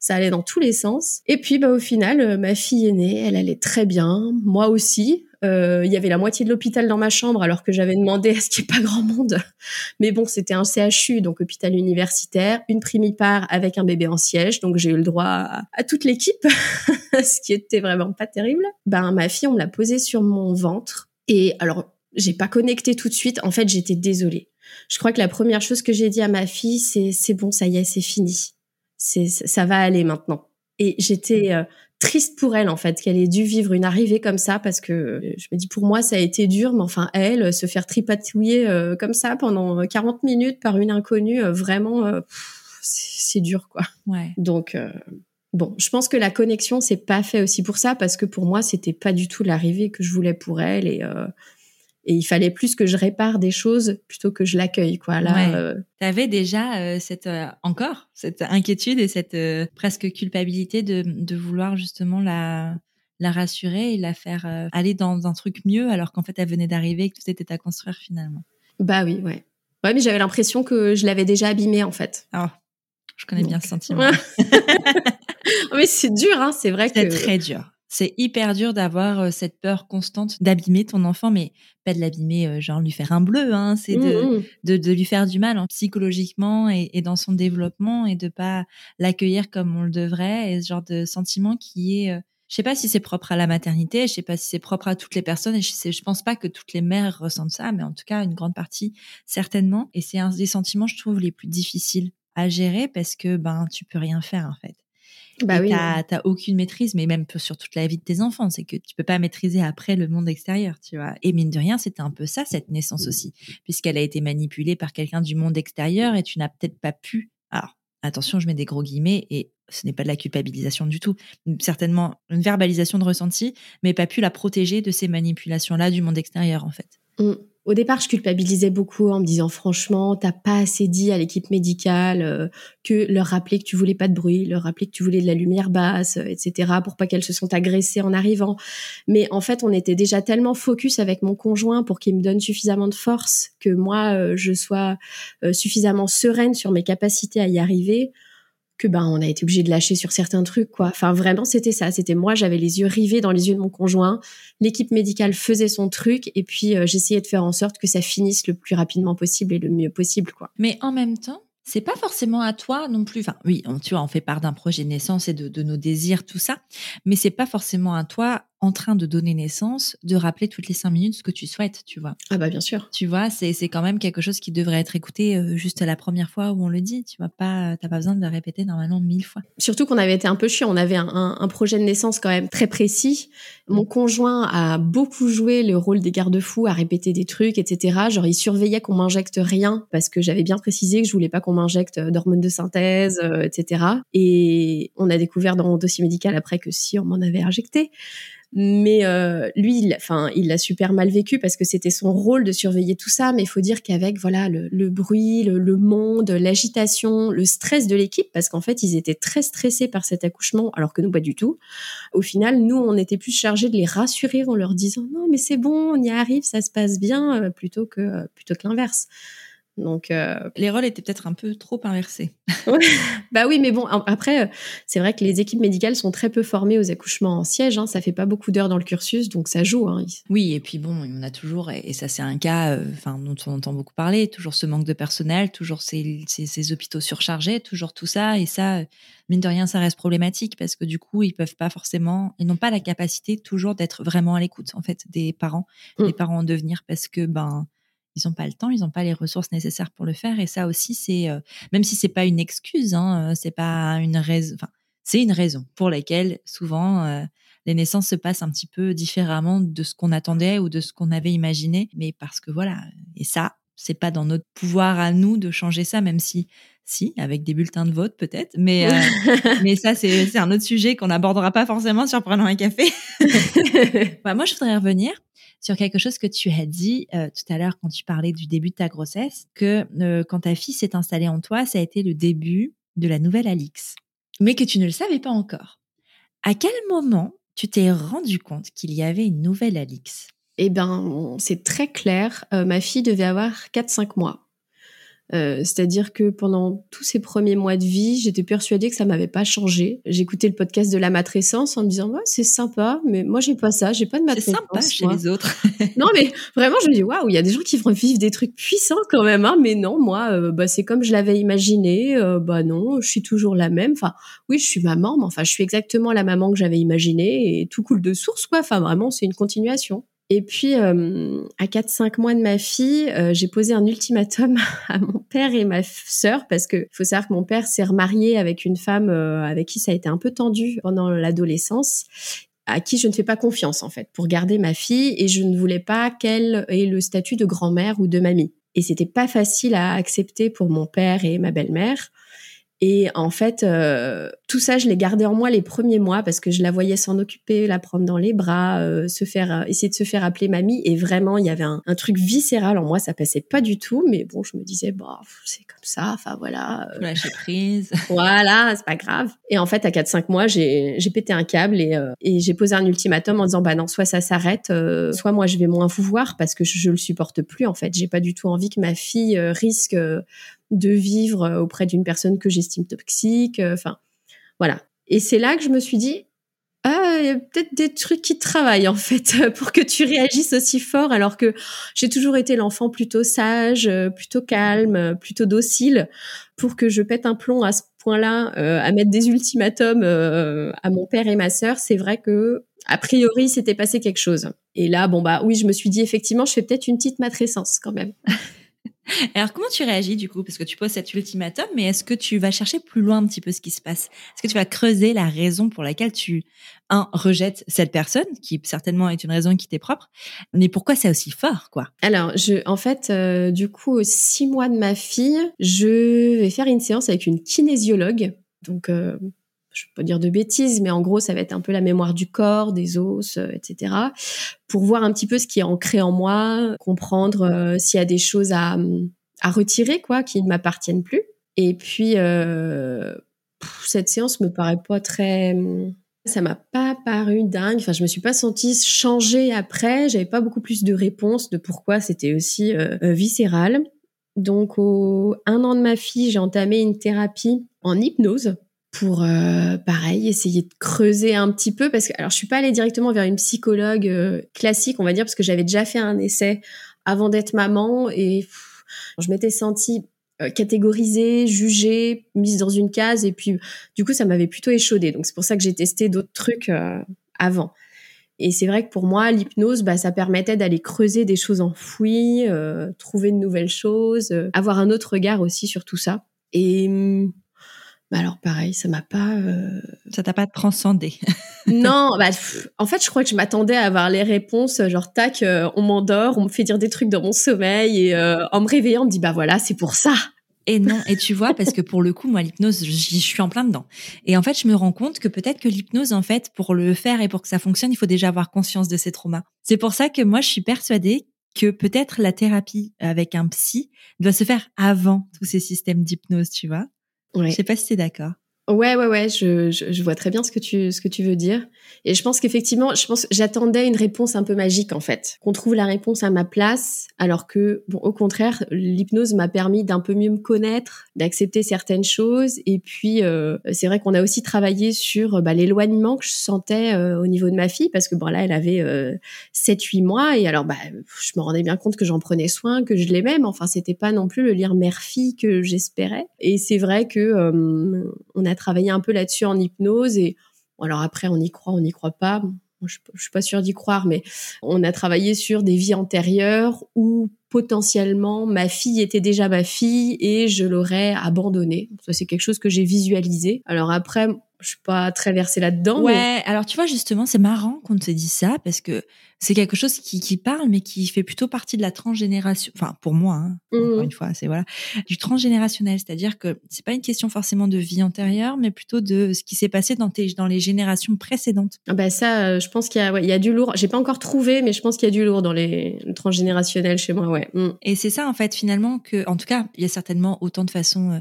ça allait dans tous les sens. Et puis bah au final, euh, ma fille est née, elle allait très bien, moi aussi. Euh, il y avait la moitié de l'hôpital dans ma chambre alors que j'avais demandé à ce qu'il n'y ait pas grand monde. Mais bon, c'était un CHU, donc hôpital universitaire, une primipare avec un bébé en siège, donc j'ai eu le droit à, toute l'équipe, ce qui était vraiment pas terrible. Ben ma fille, on me l'a posée sur mon ventre et alors j'ai pas connecté tout de suite. En fait, j'étais désolée je crois que la première chose que j'ai dit à ma fille, c'est c'est bon, ça y est, c'est fini. C'est ça va aller maintenant. Et j'étais euh, triste pour elle en fait qu'elle ait dû vivre une arrivée comme ça parce que euh, je me dis pour moi ça a été dur mais enfin elle se faire tripatouiller euh, comme ça pendant 40 minutes par une inconnue vraiment c'est dur quoi. Ouais. Donc bon, je pense que la connexion c'est pas fait aussi pour ça parce que pour moi c'était pas du tout l'arrivée que je voulais pour elle et et il fallait plus que je répare des choses plutôt que je l'accueille quoi. Là euh... tu avais déjà euh, cette euh, encore cette inquiétude et cette presque culpabilité de, de vouloir justement la la rassurer et la faire aller dans un truc mieux alors qu'en fait elle venait d'arriver et que tout était à construire finalement. Bah oui ouais. Ouais mais j'avais l'impression que je l'avais déjà abîmée en fait. Oh, je connais bien ce sentiment. Mais c'est dur hein. C'est vrai que c'est très dur c'est hyper dur d'avoir cette peur constante d'abîmer ton enfant, mais pas de l'abîmer, genre lui faire un bleu, hein, c'est de, mmh, mmh. de, de, lui faire du mal hein, psychologiquement et, et, dans son développement et de pas l'accueillir comme on le devrait, et ce genre de sentiment qui est, je sais pas si c'est propre à la maternité, je sais pas si c'est propre à toutes les personnes, et je, sais, je pense pas que toutes les mères ressentent ça, mais en tout cas une grande partie certainement, et c'est un des sentiments je trouve les plus difficiles à gérer parce que ben tu peux rien faire en fait. Bah oui, t'as aucune maîtrise, mais même sur toute la vie de tes enfants, c'est que tu peux pas maîtriser après le monde extérieur, tu vois. Et mine de rien, c'était un peu ça cette naissance aussi, puisqu'elle a été manipulée par quelqu'un du monde extérieur et tu n'as peut-être pas pu. Alors attention, je mets des gros guillemets et ce n'est pas de la culpabilisation du tout, certainement une verbalisation de ressenti, mais pas pu la protéger de ces manipulations-là du monde extérieur en fait. Mmh. Au départ, je culpabilisais beaucoup en me disant franchement, t'as pas assez dit à l'équipe médicale euh, que leur rappeler que tu voulais pas de bruit, leur rappeler que tu voulais de la lumière basse, euh, etc. pour pas qu'elles se sentent agressées en arrivant. Mais en fait, on était déjà tellement focus avec mon conjoint pour qu'il me donne suffisamment de force que moi, euh, je sois suffisamment sereine sur mes capacités à y arriver ben on a été obligé de lâcher sur certains trucs quoi. Enfin vraiment c'était ça, c'était moi j'avais les yeux rivés dans les yeux de mon conjoint, l'équipe médicale faisait son truc et puis euh, j'essayais de faire en sorte que ça finisse le plus rapidement possible et le mieux possible quoi. Mais en même temps, c'est pas forcément à toi non plus. Enfin, oui, tu vois, on fait part d'un projet de naissance et de, de nos désirs, tout ça, mais c'est pas forcément à toi en train de donner naissance, de rappeler toutes les cinq minutes ce que tu souhaites, tu vois. Ah bah bien sûr. Tu vois, c'est quand même quelque chose qui devrait être écouté euh, juste la première fois où on le dit. Tu vois pas, t'as pas besoin de le répéter normalement mille fois. Surtout qu'on avait été un peu chiant. On avait un, un, projet de naissance quand même très précis. Mon conjoint a beaucoup joué le rôle des garde-fous, à répéter des trucs, etc. Genre il surveillait qu'on m'injecte rien parce que j'avais bien précisé que je voulais pas qu'on m'injecte d'hormones de synthèse, euh, etc. Et on a découvert dans mon dossier médical après que si on m'en avait injecté. Mais euh, lui, il, enfin, il l'a super mal vécu parce que c'était son rôle de surveiller tout ça. Mais il faut dire qu'avec voilà le, le bruit, le, le monde, l'agitation, le stress de l'équipe, parce qu'en fait ils étaient très stressés par cet accouchement, alors que nous pas du tout. Au final, nous on était plus chargés de les rassurer en leur disant non mais c'est bon, on y arrive, ça se passe bien, euh, plutôt que plutôt que l'inverse. Donc euh, les rôles étaient peut-être un peu trop inversés. bah oui, mais bon après c'est vrai que les équipes médicales sont très peu formées aux accouchements en siège. Hein, ça fait pas beaucoup d'heures dans le cursus, donc ça joue. Hein. Oui, et puis bon, on a toujours et ça c'est un cas, euh, enfin dont on entend beaucoup parler, toujours ce manque de personnel, toujours ces, ces, ces, hôpitaux surchargés, toujours tout ça et ça mine de rien ça reste problématique parce que du coup ils peuvent pas forcément, ils n'ont pas la capacité toujours d'être vraiment à l'écoute en fait des parents, mmh. des parents en devenir parce que ben ils n'ont pas le temps, ils n'ont pas les ressources nécessaires pour le faire. Et ça aussi, c'est euh, même si c'est pas une excuse, hein, c'est pas une raison. Enfin, c'est une raison pour laquelle souvent euh, les naissances se passent un petit peu différemment de ce qu'on attendait ou de ce qu'on avait imaginé. Mais parce que voilà, et ça, c'est pas dans notre pouvoir à nous de changer ça, même si si, avec des bulletins de vote peut-être, mais euh, mais ça c'est un autre sujet qu'on n'abordera pas forcément sur prenant un café. bah, moi, je voudrais revenir sur quelque chose que tu as dit euh, tout à l'heure quand tu parlais du début de ta grossesse, que euh, quand ta fille s'est installée en toi, ça a été le début de la nouvelle Alix, mais que tu ne le savais pas encore. À quel moment tu t'es rendu compte qu'il y avait une nouvelle Alix? Eh ben, c'est très clair. ma fille devait avoir 4-5 mois. Euh, c'est-à-dire que pendant tous ces premiers mois de vie, j'étais persuadée que ça m'avait pas changé. J'écoutais le podcast de la matrescence en me disant ouais c'est sympa, mais moi j'ai pas ça, j'ai pas de matrescence. C'est sympa chez les autres. non mais vraiment je me dis waouh, il y a des gens qui vivre des trucs puissants quand même, hein, mais non moi euh, bah c'est comme je l'avais imaginé, euh, bah non je suis toujours la même. Enfin oui je suis maman, mais enfin je suis exactement la maman que j'avais imaginée et tout coule de source quoi. Enfin vraiment c'est une continuation. Et puis, euh, à 4-5 mois de ma fille, euh, j'ai posé un ultimatum à mon père et ma sœur parce que faut savoir que mon père s'est remarié avec une femme euh, avec qui ça a été un peu tendu pendant l'adolescence à qui je ne fais pas confiance en fait pour garder ma fille et je ne voulais pas qu'elle ait le statut de grand-mère ou de mamie. Et c'était pas facile à accepter pour mon père et ma belle-mère. Et en fait, euh, tout ça, je l'ai gardé en moi les premiers mois parce que je la voyais s'en occuper, la prendre dans les bras, euh, se faire, euh, essayer de se faire appeler mamie. Et vraiment, il y avait un, truc viscéral en moi, ça passait pas du tout. Mais bon, je me disais, bah, c'est comme ça. Enfin voilà. Lâcher prise. voilà, c'est pas grave. Et en fait, à 4-5 mois, j'ai, j'ai pété un câble et, et j'ai posé un ultimatum en disant, bah non, soit ça s'arrête, soit moi je vais moins vous voir parce que je, je le supporte plus. En fait, j'ai pas du tout envie que ma fille risque de vivre euh, auprès d'une personne que j'estime toxique. Euh, enfin, voilà. Et c'est là que je me suis dit, ah, il y a peut-être des trucs qui travaillent en fait pour que tu réagisses aussi fort, alors que j'ai toujours été l'enfant plutôt sage, euh, plutôt calme, plutôt docile, pour que je pète un plomb à ce point-là, à mettre des ultimatums à mon père et ma sœur. C'est vrai que a priori, c'était passé quelque chose. Et là, bon bah oui, je me suis dit effectivement, je fais peut-être une petite matrescence quand même. Alors, comment tu réagis du coup? Parce que tu poses cet ultimatum, mais est-ce que tu vas chercher plus loin un petit peu ce qui se passe? Est-ce que tu vas creuser la raison pour laquelle tu, un, rejettes cette personne, qui certainement est une raison qui t'est propre, mais pourquoi c'est aussi fort, quoi? Alors, en fait, euh, du coup, aux six mois de ma fille, je vais faire une séance avec une kinésiologue. Donc, euh, je peux pas dire de bêtises, mais en gros, ça va être un peu la mémoire du corps, des os, euh, etc. Pour voir un petit peu ce qui est ancré en moi, comprendre euh, s'il y a des choses à, à retirer, quoi, qui ne m'appartiennent plus. Et puis, euh, cette séance me paraît pas très, ça m'a pas paru dingue. Enfin, je me suis pas sentie changer après. J'avais pas beaucoup plus de réponses de pourquoi c'était aussi viscéral. Donc, au un an de ma fille, j'ai entamé une thérapie en hypnose pour euh, pareil essayer de creuser un petit peu parce que alors je suis pas allée directement vers une psychologue euh, classique on va dire parce que j'avais déjà fait un essai avant d'être maman et je m'étais sentie euh, catégorisée, jugée, mise dans une case et puis du coup ça m'avait plutôt échaudé donc c'est pour ça que j'ai testé d'autres trucs avant. Et c'est vrai que pour moi, l'hypnose, bah, ça permettait d'aller creuser des choses enfouies, trouver de nouvelles choses, avoir un autre regard aussi sur tout ça. Et hum, bah, alors pareil, ça m'a pas. Euh... Ça t'a pas transcendé. non, bah, en fait, je crois que je m'attendais à avoir les réponses, genre tac, euh, on m'endort, on me fait dire des trucs dans mon sommeil et euh, en me réveillant, on me dit bah voilà, c'est pour ça. Et non, et tu vois, parce que pour le coup, moi, l'hypnose, je suis en plein dedans. Et en fait, je me rends compte que peut-être que l'hypnose, en fait, pour le faire et pour que ça fonctionne, il faut déjà avoir conscience de ses traumas. C'est pour ça que moi, je suis persuadée que peut-être la thérapie avec un psy doit se faire avant tous ces systèmes d'hypnose, tu vois. Je sais pas si tu d'accord. Ouais, ouais, ouais, je, je, je, vois très bien ce que tu, ce que tu veux dire. Et je pense qu'effectivement, je pense, j'attendais une réponse un peu magique, en fait. Qu'on trouve la réponse à ma place, alors que, bon, au contraire, l'hypnose m'a permis d'un peu mieux me connaître, d'accepter certaines choses. Et puis, euh, c'est vrai qu'on a aussi travaillé sur bah, l'éloignement que je sentais euh, au niveau de ma fille, parce que, bon, là, elle avait euh, 7-8 mois. Et alors, bah, je me rendais bien compte que j'en prenais soin, que je l'aimais, mais enfin, c'était pas non plus le lien mère-fille que j'espérais. Et c'est vrai que euh, on a travailler un peu là-dessus en hypnose et alors après on y croit, on n'y croit pas. je, je suis pas sûre d'y croire, mais on a travaillé sur des vies antérieures où potentiellement ma fille était déjà ma fille et je l'aurais abandonnée. Ça c'est quelque chose que j'ai visualisé. Alors après, je suis pas très versée là-dedans. Ouais, alors tu vois justement, c'est marrant qu'on te dise ça parce que c'est quelque chose qui, qui, parle, mais qui fait plutôt partie de la transgénération. Enfin, pour moi, hein, encore mmh. une fois, c'est voilà du transgénérationnel, c'est-à-dire que c'est pas une question forcément de vie antérieure, mais plutôt de ce qui s'est passé dans tes dans les générations précédentes. Ah bah ça, euh, je pense qu'il y a ouais, il y a du lourd. J'ai pas encore trouvé, mais je pense qu'il y a du lourd dans les transgénérationnels chez moi, ouais. Mmh. Et c'est ça en fait finalement que, en tout cas, il y a certainement autant de façons euh,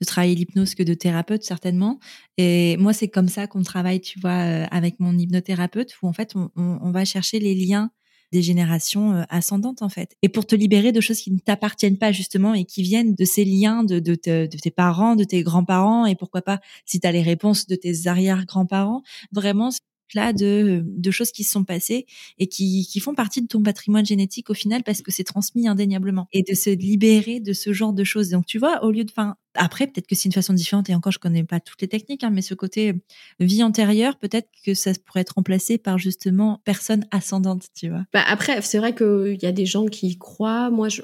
de travailler l'hypnose que de thérapeute certainement. Et moi, c'est comme ça qu'on travaille, tu vois, euh, avec mon hypnothérapeute, où en fait, on, va chercher les liens des générations euh, ascendantes en fait. Et pour te libérer de choses qui ne t'appartiennent pas justement et qui viennent de ces liens de, de, de tes parents, de tes grands-parents et pourquoi pas si tu as les réponses de tes arrière-grands-parents, vraiment là de, de choses qui se sont passées et qui, qui font partie de ton patrimoine génétique au final parce que c'est transmis indéniablement et de se libérer de ce genre de choses. Donc tu vois, au lieu de, enfin, après, peut-être que c'est une façon différente et encore, je connais pas toutes les techniques, hein, mais ce côté euh, vie antérieure, peut-être que ça pourrait être remplacé par justement personne ascendante, tu vois. Bah après, c'est vrai qu'il y a des gens qui y croient. Moi, je,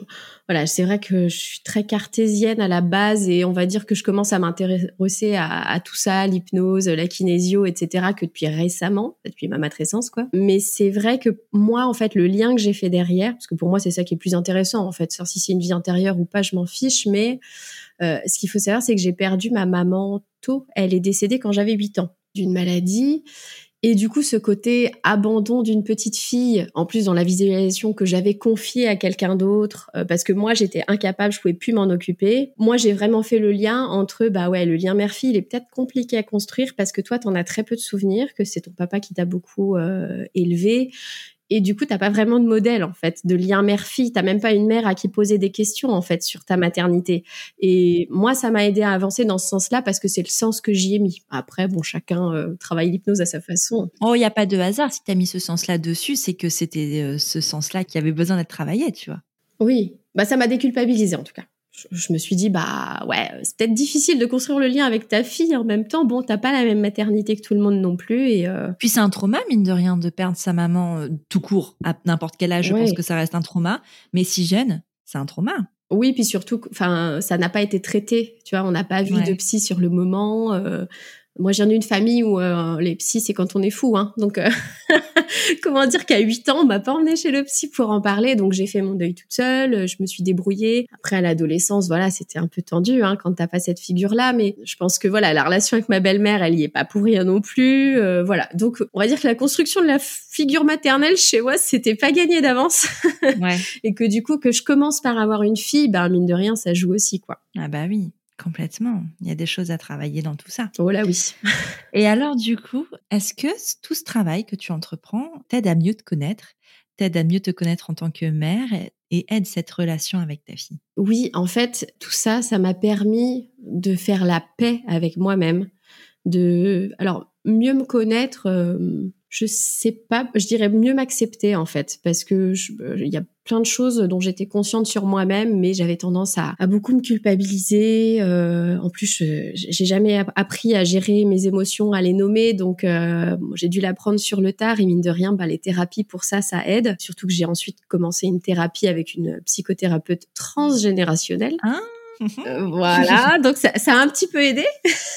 voilà, c'est vrai que je suis très cartésienne à la base et on va dire que je commence à m'intéresser à, tout ça, l'hypnose, la kinésio, etc., que depuis récemment, depuis ma matrescence, quoi. Mais c'est vrai que moi, en fait, le lien que j'ai fait derrière, parce que pour moi, c'est ça qui est plus intéressant, en fait, si c'est une vie intérieure ou pas, je m'en fiche, mais euh, ce qu'il faut savoir, c'est que j'ai perdu ma maman tôt. Elle est décédée quand j'avais 8 ans d'une maladie. Et du coup, ce côté abandon d'une petite fille, en plus dans la visualisation que j'avais confiée à quelqu'un d'autre, euh, parce que moi j'étais incapable, je pouvais plus m'en occuper. Moi, j'ai vraiment fait le lien entre, bah ouais, le lien mère-fille, il est peut-être compliqué à construire parce que toi, t'en as très peu de souvenirs, que c'est ton papa qui t'a beaucoup euh, élevé, et du coup, t'as pas vraiment de modèle en fait, de lien mère-fille. T'as même pas une mère à qui poser des questions en fait sur ta maternité. Et moi, ça m'a aidé à avancer dans ce sens-là parce que c'est le sens que j'y ai mis. Après, bon, chacun euh, travaille l'hypnose à sa façon. Oh, il y a pas de hasard. Si t'as mis ce sens-là dessus, c'est que c'était euh, ce sens-là qui avait besoin d'être travaillé, tu vois. Oui, bah ça m'a déculpabilisé en tout cas je, me suis dit bah ouais c'est peut-être difficile de construire le lien avec ta fille en même temps. Bon t'as pas la même maternité que tout le monde non plus et euh, puis c'est un trauma mine de rien de perdre sa maman euh, tout court à n'importe quel âge. Je pense que ça reste un trauma. Mais si jeune c'est un trauma. Oui puis surtout enfin ça n'a pas été traité. Tu vois on n'a pas vu de psy sur le moment euh, moi, j'ai une famille où euh, les psys, c'est quand on est fou. Hein. Donc, euh, comment dire qu'à 8 ans, on m'a pas emmené chez le psy pour en parler. Donc, j'ai fait mon deuil toute seule. Je me suis débrouillée. Après, à l'adolescence, voilà, c'était un peu tendu hein, quand t'as pas cette figure-là. Mais je pense que voilà, la relation avec ma belle-mère, elle y est pas pour rien non plus. Euh, voilà. Donc, on va dire que la construction de la figure maternelle chez moi, c'était pas gagné d'avance. ouais. Et que du coup, que je commence par avoir une fille, ben mine de rien, ça joue aussi, quoi. Ah bah oui. Complètement. Il y a des choses à travailler dans tout ça. Oh là oui. Et alors, du coup, est-ce que tout ce travail que tu entreprends t'aide à mieux te connaître, t'aide à mieux te connaître en tant que mère et aide cette relation avec ta fille? Oui, en fait, tout ça, ça m'a permis de faire la paix avec moi-même, de, alors, mieux me connaître. Euh, je sais pas, je dirais mieux m'accepter en fait, parce que il y a plein de choses dont j'étais consciente sur moi-même, mais j'avais tendance à, beaucoup me culpabiliser. Euh, en plus, j'ai jamais appris à gérer mes émotions, à les nommer, donc euh, j'ai dû l'apprendre sur le tard. Et mine de rien, bah, les thérapies pour ça, ça aide. Surtout que j'ai ensuite commencé une thérapie avec une psychothérapeute transgénérationnelle. Ah euh, voilà, donc ça, ça, a un petit peu aidé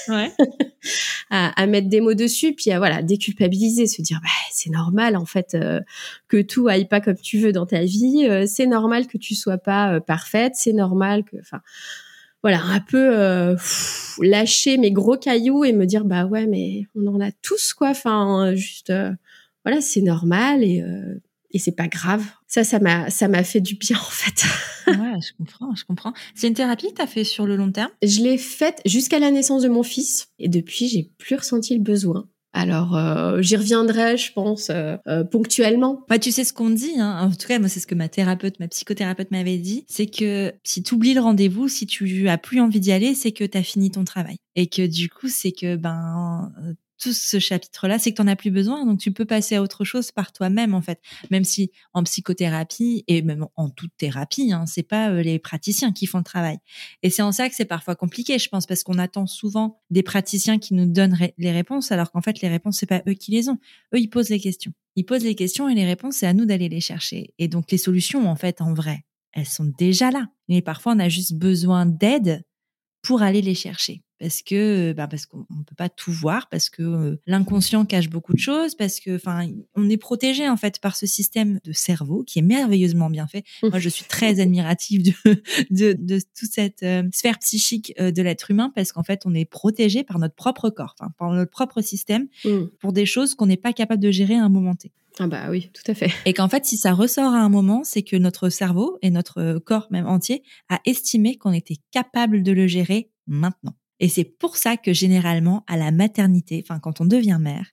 ouais. à, à, mettre des mots dessus, puis à voilà déculpabiliser, se dire bah, c'est normal en fait euh, que tout aille pas comme tu veux dans ta vie, euh, c'est normal que tu sois pas parfaite, c'est normal que, enfin voilà, un peu lâcher mes gros cailloux et me dire bah ouais mais on en a tous quoi, enfin juste voilà c'est normal et et c'est pas grave. Ça, ça m'a, ça m'a fait du bien en fait. ouais, je comprends, je comprends. C'est une thérapie que tu as fait sur le long terme? Je l'ai faite jusqu'à la naissance de mon fils et depuis, j'ai plus ressenti le besoin. Alors, euh, j'y reviendrai, je pense, euh, euh, ponctuellement. Bah, tu sais ce qu'on dit, hein. en tout cas, moi, c'est ce que ma thérapeute, ma psychothérapeute m'avait dit, c'est que si tu oublies le rendez-vous, si tu as plus envie d'y aller, c'est que tu as fini ton travail. Et que du coup, c'est que ben tout ce chapitre-là, c'est que tu n'en as plus besoin. Donc, tu peux passer à autre chose par toi-même, en fait. Même si en psychothérapie et même en toute thérapie, hein, c'est pas euh, les praticiens qui font le travail. Et c'est en ça que c'est parfois compliqué, je pense, parce qu'on attend souvent des praticiens qui nous donnent les réponses, alors qu'en fait, les réponses, c'est pas eux qui les ont. Eux, ils posent les questions. Ils posent les questions et les réponses, c'est à nous d'aller les chercher. Et donc, les solutions, en fait, en vrai, elles sont déjà là. Mais parfois, on a juste besoin d'aide pour aller les chercher parce que bah parce qu'on ne peut pas tout voir parce que l'inconscient cache beaucoup de choses parce que enfin on est protégé en fait par ce système de cerveau qui est merveilleusement bien fait. Moi je suis très admirative de de, de toute cette sphère psychique de l'être humain parce qu'en fait on est protégé par notre propre corps, par notre propre système mmh. pour des choses qu'on n'est pas capable de gérer à un moment T. Ah bah oui, tout à fait. Et qu'en fait, si ça ressort à un moment, c'est que notre cerveau et notre corps même entier a estimé qu'on était capable de le gérer maintenant. Et c'est pour ça que généralement, à la maternité, enfin quand on devient mère,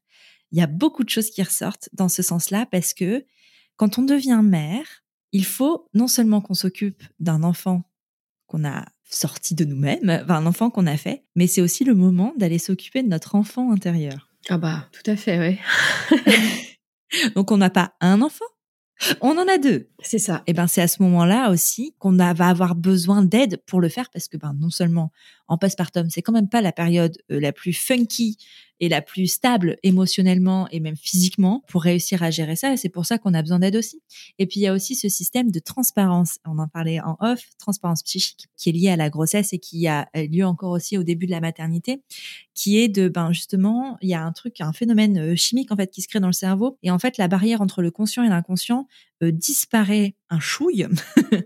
il y a beaucoup de choses qui ressortent dans ce sens-là parce que quand on devient mère, il faut non seulement qu'on s'occupe d'un enfant qu'on a sorti de nous-mêmes, enfin un enfant qu'on a fait, mais c'est aussi le moment d'aller s'occuper de notre enfant intérieur. Ah bah, tout à fait, oui. Donc on n'a pas un enfant, on en a deux. C'est ça. Et eh ben c'est à ce moment-là aussi qu'on va avoir besoin d'aide pour le faire parce que ben non seulement en postpartum, c'est quand même pas la période euh, la plus funky et la plus stable émotionnellement et même physiquement pour réussir à gérer ça. Et c'est pour ça qu'on a besoin d'aide aussi. Et puis il y a aussi ce système de transparence. On en parlait en off, transparence psychique, qui est liée à la grossesse et qui a lieu encore aussi au début de la maternité, qui est de ben justement il y a un truc, un phénomène euh, chimique en fait qui se crée dans le cerveau. Et en fait la barrière entre le conscient et l'inconscient euh, disparaît un chouille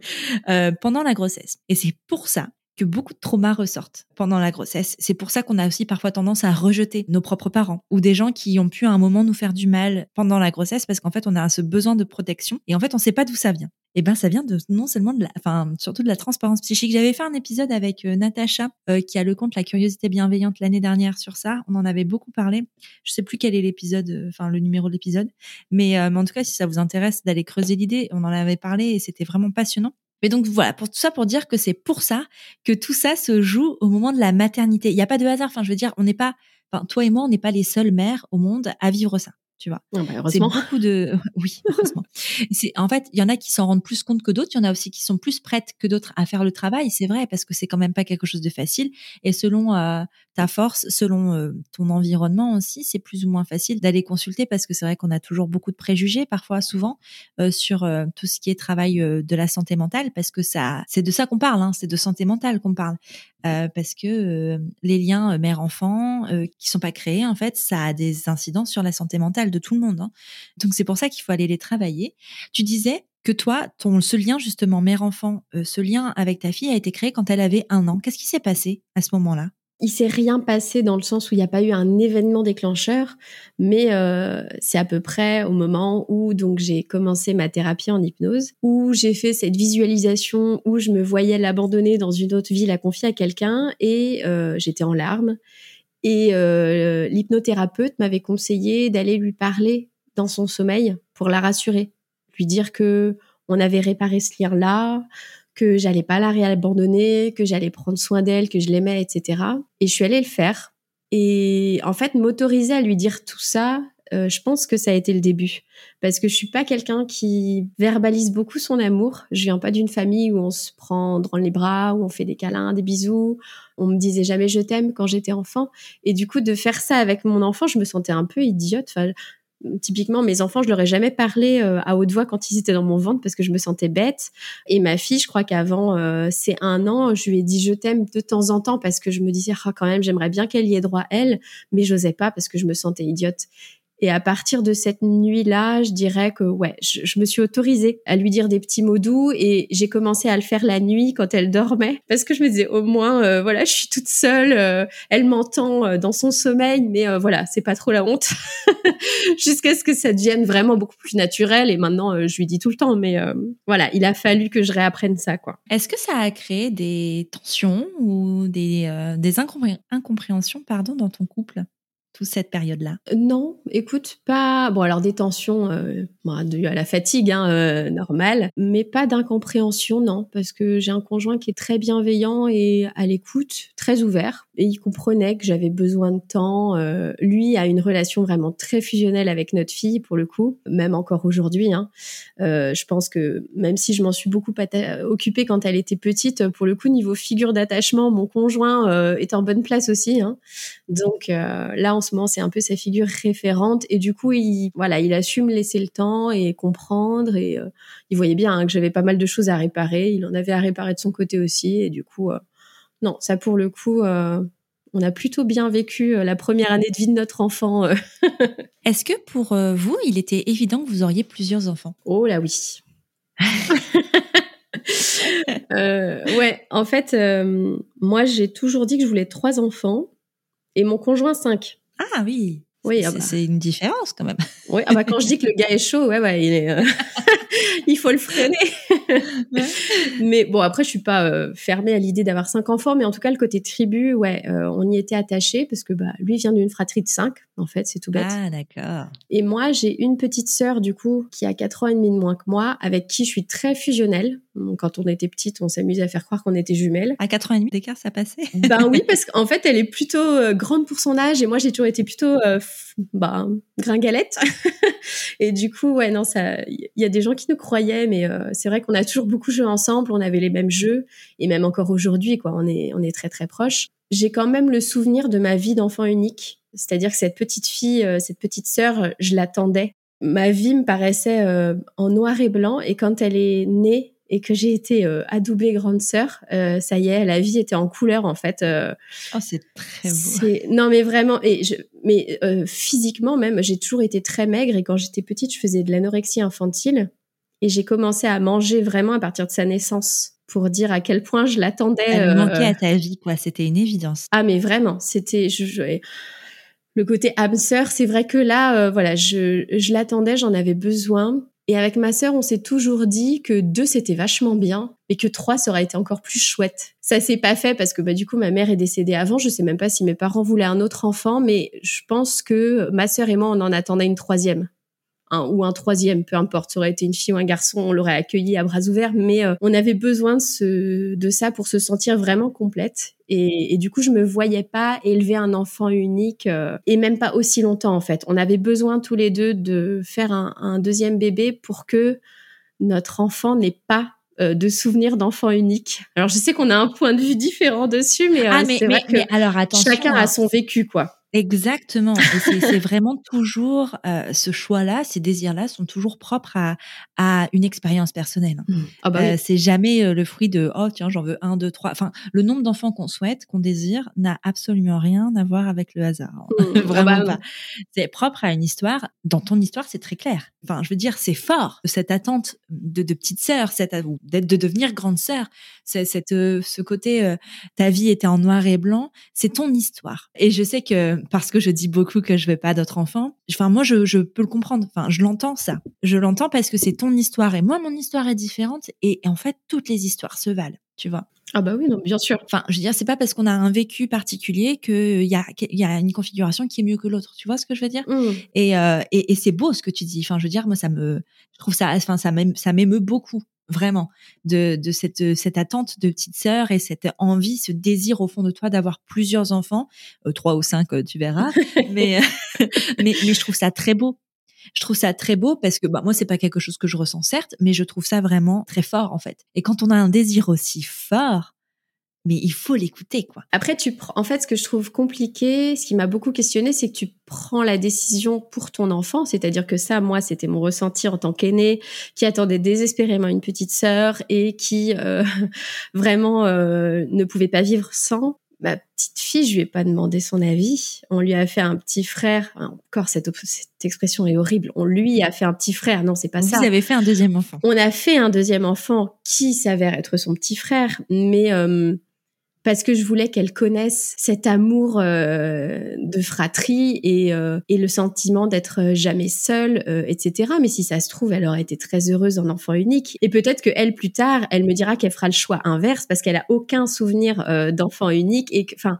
pendant la grossesse. Et c'est pour ça que beaucoup de traumas ressortent pendant la grossesse. C'est pour ça qu'on a aussi parfois tendance à rejeter nos propres parents ou des gens qui ont pu à un moment nous faire du mal pendant la grossesse parce qu'en fait on a ce besoin de protection et en fait on sait pas d'où ça vient. Et eh ben ça vient de non seulement de la, enfin surtout de la transparence psychique. J'avais fait un épisode avec euh, Natacha euh, qui a le compte La curiosité bienveillante l'année dernière sur ça. On en avait beaucoup parlé. Je sais plus quel est l'épisode, euh, enfin le numéro de l'épisode, mais, mais en tout cas si ça vous intéresse d'aller creuser l'idée, on en avait parlé et c'était vraiment passionnant. Mais donc voilà, pour tout ça, pour dire que c'est pour ça que tout ça se joue au moment de la maternité. Il n'y a pas de hasard. Enfin, je veux dire, on n'est pas, toi et moi, on n'est pas les seules mères au monde à vivre ça tu vois. Ah bah, c'est beaucoup de, oui, heureusement. c'est, en fait, il y en a qui s'en rendent plus compte que d'autres. Il y en a aussi qui sont plus prêtes que d'autres à faire le travail. C'est vrai parce que c'est quand même pas quelque chose de facile. Et selon euh, ta force, selon euh, ton environnement aussi, c'est plus ou moins facile d'aller consulter parce que c'est vrai qu'on a toujours beaucoup de préjugés, parfois, souvent, euh, sur tout ce qui est travail de la santé mentale parce que ça, c'est de ça qu'on parle. Hein, c'est de santé mentale qu'on parle. Euh, parce que euh, les liens euh, mère-enfant qui sont pas créés, en fait, ça a des incidences sur la santé mentale de tout le monde. Hein. Donc c'est pour ça qu'il faut aller les travailler. Tu disais que toi, ton ce lien justement mère-enfant, ce lien avec ta fille a été créé quand elle avait un an. Qu'est-ce qui s'est passé à ce moment-là? Il s'est rien passé dans le sens où il n'y a pas eu un événement déclencheur, mais euh, c'est à peu près au moment où donc j'ai commencé ma thérapie en hypnose, où j'ai fait cette visualisation où je me voyais l'abandonner dans une autre vie, la confier à quelqu'un, et euh, j'étais en larmes. Et euh, l'hypnothérapeute m'avait conseillé d'aller lui parler dans son sommeil pour la rassurer, lui dire que on avait réparé ce lien-là, que j'allais pas la réabandonner, que j'allais prendre soin d'elle, que je l'aimais, etc. Et je suis allée le faire. Et en fait, m'autoriser à lui dire tout ça, euh, je pense que ça a été le début. Parce que je suis pas quelqu'un qui verbalise beaucoup son amour. Je viens pas d'une famille où on se prend dans les bras, où on fait des câlins, des bisous. On me disait jamais je t'aime quand j'étais enfant. Et du coup, de faire ça avec mon enfant, je me sentais un peu idiote. Typiquement mes enfants je leur ai jamais parlé euh, à haute voix quand ils étaient dans mon ventre parce que je me sentais bête. Et ma fille je crois qu'avant euh, c'est un an je lui ai dit je t'aime de temps en temps parce que je me disais ah, quand même j'aimerais bien qu'elle y ait droit elle. Mais j'osais pas parce que je me sentais idiote et à partir de cette nuit-là, je dirais que ouais, je, me suis autorisée à lui dire des petits mots doux et j'ai commencé à le faire la nuit quand elle dormait parce que je me disais au moins euh, voilà, je suis toute seule, euh, elle m'entend euh, dans son sommeil, mais voilà, c'est pas trop la honte jusqu'à ce que ça devienne vraiment beaucoup plus naturel et maintenant je lui dis tout le temps, mais voilà, il a fallu que je réapprenne ça quoi. Est-ce que ça a créé des tensions ou des des incompréhensions pardon dans ton couple? Toute cette période-là? Non, écoute, pas. Bon, alors des tensions euh, à la fatigue, hein, euh, normale, mais pas d'incompréhension, non, parce que j'ai un conjoint qui est très bienveillant et à l'écoute, très ouvert, et il comprenait que j'avais besoin de temps. Euh, lui a une relation vraiment très fusionnelle avec notre fille, pour le coup, même encore aujourd'hui. Hein. Euh, je pense que même si je m'en suis beaucoup occupée quand elle était petite, pour le coup, niveau figure d'attachement, mon conjoint est en bonne place aussi. Hein. Donc là, c'est un peu sa figure référente et du coup il voilà, il assume laisser le temps et comprendre et euh, il voyait bien hein, que j'avais pas mal de choses à réparer, il en avait à réparer de son côté aussi et du coup euh, non, ça pour le coup on a plutôt bien vécu la première année de vie de notre enfant. Est-ce que pour vous, il était évident que vous auriez plusieurs enfants? Oh là oui. euh, ouais, en fait, euh, moi, j'ai toujours dit que je voulais trois enfants et mon conjoint cinq. Ah oui. Oui, ah bah. c'est une différence quand même. Oui, ah bah quand je dis que le gars est chaud, ouais, ouais, il est, euh, il faut le freiner. mais bon, après, je suis pas euh, fermée à l'idée d'avoir cinq enfants, mais en tout cas, le côté tribu, ouais, euh, on y était attaché parce que bah, lui vient d'une fratrie de cinq, en fait, c'est tout bête. Ah, d'accord. Et moi, j'ai une petite sœur, du coup, qui a quatre ans et demi de moins que moi, avec qui je suis très fusionnelle. Quand on était petite, on s'amusait à faire croire qu'on était jumelles. À quatre ans et demi d'écart, ça passait? Ben oui, parce qu'en fait, elle est plutôt grande pour son âge et moi, j'ai toujours été plutôt, bah, gringalette. et du coup, ouais, non, ça, il y a des gens qui nous croyaient, mais euh, c'est vrai qu'on a toujours beaucoup joué ensemble, on avait les mêmes jeux, et même encore aujourd'hui, quoi, on est, on est très très proches. J'ai quand même le souvenir de ma vie d'enfant unique, c'est-à-dire que cette petite fille, euh, cette petite sœur, je l'attendais. Ma vie me paraissait euh, en noir et blanc, et quand elle est née, et que j'ai été euh, adoubée grande sœur, euh, ça y est, la vie était en couleur en fait. Euh, oh, c'est très beau. Non, mais vraiment, et je... mais physiquement même, j'ai toujours été très maigre et quand j'étais petite, je faisais de l'anorexie infantile et j'ai commencé à manger vraiment à partir de sa naissance pour dire à quel point je l'attendais. Elle manquait à ta vie, quoi. C'était une évidence. Ah, mais vraiment, c'était. Je, Le côté âme sœur, c'est vrai que là, voilà, je, je l'attendais, j'en avais besoin. Et avec ma sœur, on s'est toujours dit que deux c'était vachement bien, et que trois ça aurait été encore plus chouette. Ça s'est pas fait parce que bah du coup ma mère est décédée avant. Je sais même pas si mes parents voulaient un autre enfant, mais je pense que ma sœur et moi on en attendait une troisième ou un troisième, peu importe, ça aurait été une fille ou un garçon, on l'aurait accueilli à bras ouverts, mais euh, on avait besoin de, ce, de ça pour se sentir vraiment complète. Et, et, du coup, je me voyais pas élever un enfant unique euh, et même pas aussi longtemps en fait. On avait besoin tous les deux de faire un, un deuxième bébé pour que notre enfant n'ait pas euh, de souvenirs d'enfant unique. Alors je sais qu'on a un point de vue différent dessus, mais, ah, mais, vrai que alors, chacun a hein. son vécu quoi. Exactement. c'est vraiment toujours euh, ce choix-là, ces désirs-là sont toujours propres à, à une expérience personnelle. Mmh. Ah bah euh, C'est jamais euh, le fruit de oh tiens j'en veux un, deux, trois. Enfin, le nombre d'enfants qu'on souhaite, qu'on désire, n'a absolument rien à voir avec le hasard. Mmh. Ah vraiment bah pas. C'est propre à une histoire. Dans ton histoire, c'est très clair. Enfin, je veux dire, c'est fort cette attente de, de petite sœur, cette d'être de devenir grande sœur. Cette ce côté ta vie était en noir et blanc. C'est ton histoire. Et je sais que parce que je dis beaucoup que je veux pas d'autres enfants. Enfin, moi, je, je peux le comprendre. Enfin, je l'entends ça. Je l'entends parce que c'est ton histoire et moi, mon histoire est différente. Et, en fait, toutes les histoires se valent, tu vois. Ah bah oui, non, bien sûr. Enfin, je veux dire, c'est pas parce qu'on a un vécu particulier qu'il y a, y a une configuration qui est mieux que l'autre. Tu vois ce que je veux dire? Mmh. et, euh, et, et c'est beau ce que tu dis. Enfin, je veux dire, moi, ça me, je trouve ça, enfin, ça m'émeut beaucoup vraiment de, de cette, cette attente de petite sœur et cette envie, ce désir au fond de toi d'avoir plusieurs enfants, euh, trois ou cinq, euh, tu verras. mais, mais, mais je trouve ça très beau. Je trouve ça très beau parce que bah, moi c'est pas quelque chose que je ressens certes, mais je trouve ça vraiment très fort en fait. Et quand on a un désir aussi fort, mais il faut l'écouter, quoi. Après, tu prends, en fait, ce que je trouve compliqué, ce qui m'a beaucoup questionné, c'est que tu prends la décision pour ton enfant. C'est-à-dire que ça, moi, c'était mon ressenti en tant qu'aîné, qui attendait désespérément une petite sœur et qui euh, vraiment euh, ne pouvait pas vivre sans. Ma petite fille, je lui ai pas demandé son avis. On lui a fait un petit frère. Encore cette, cette expression est horrible. On lui a fait un petit frère. Non, c'est pas ça. Vous avez fait un deuxième enfant. On a fait un deuxième enfant qui s'avère être son petit frère, mais euh, parce que je voulais qu'elle connaisse cet amour euh, de fratrie et, euh, et le sentiment d'être jamais seule, euh, etc. Mais si ça se trouve, elle aurait été très heureuse en enfant unique. Et peut-être que elle, plus tard, elle me dira qu'elle fera le choix inverse parce qu'elle a aucun souvenir d'enfant unique. Et enfin,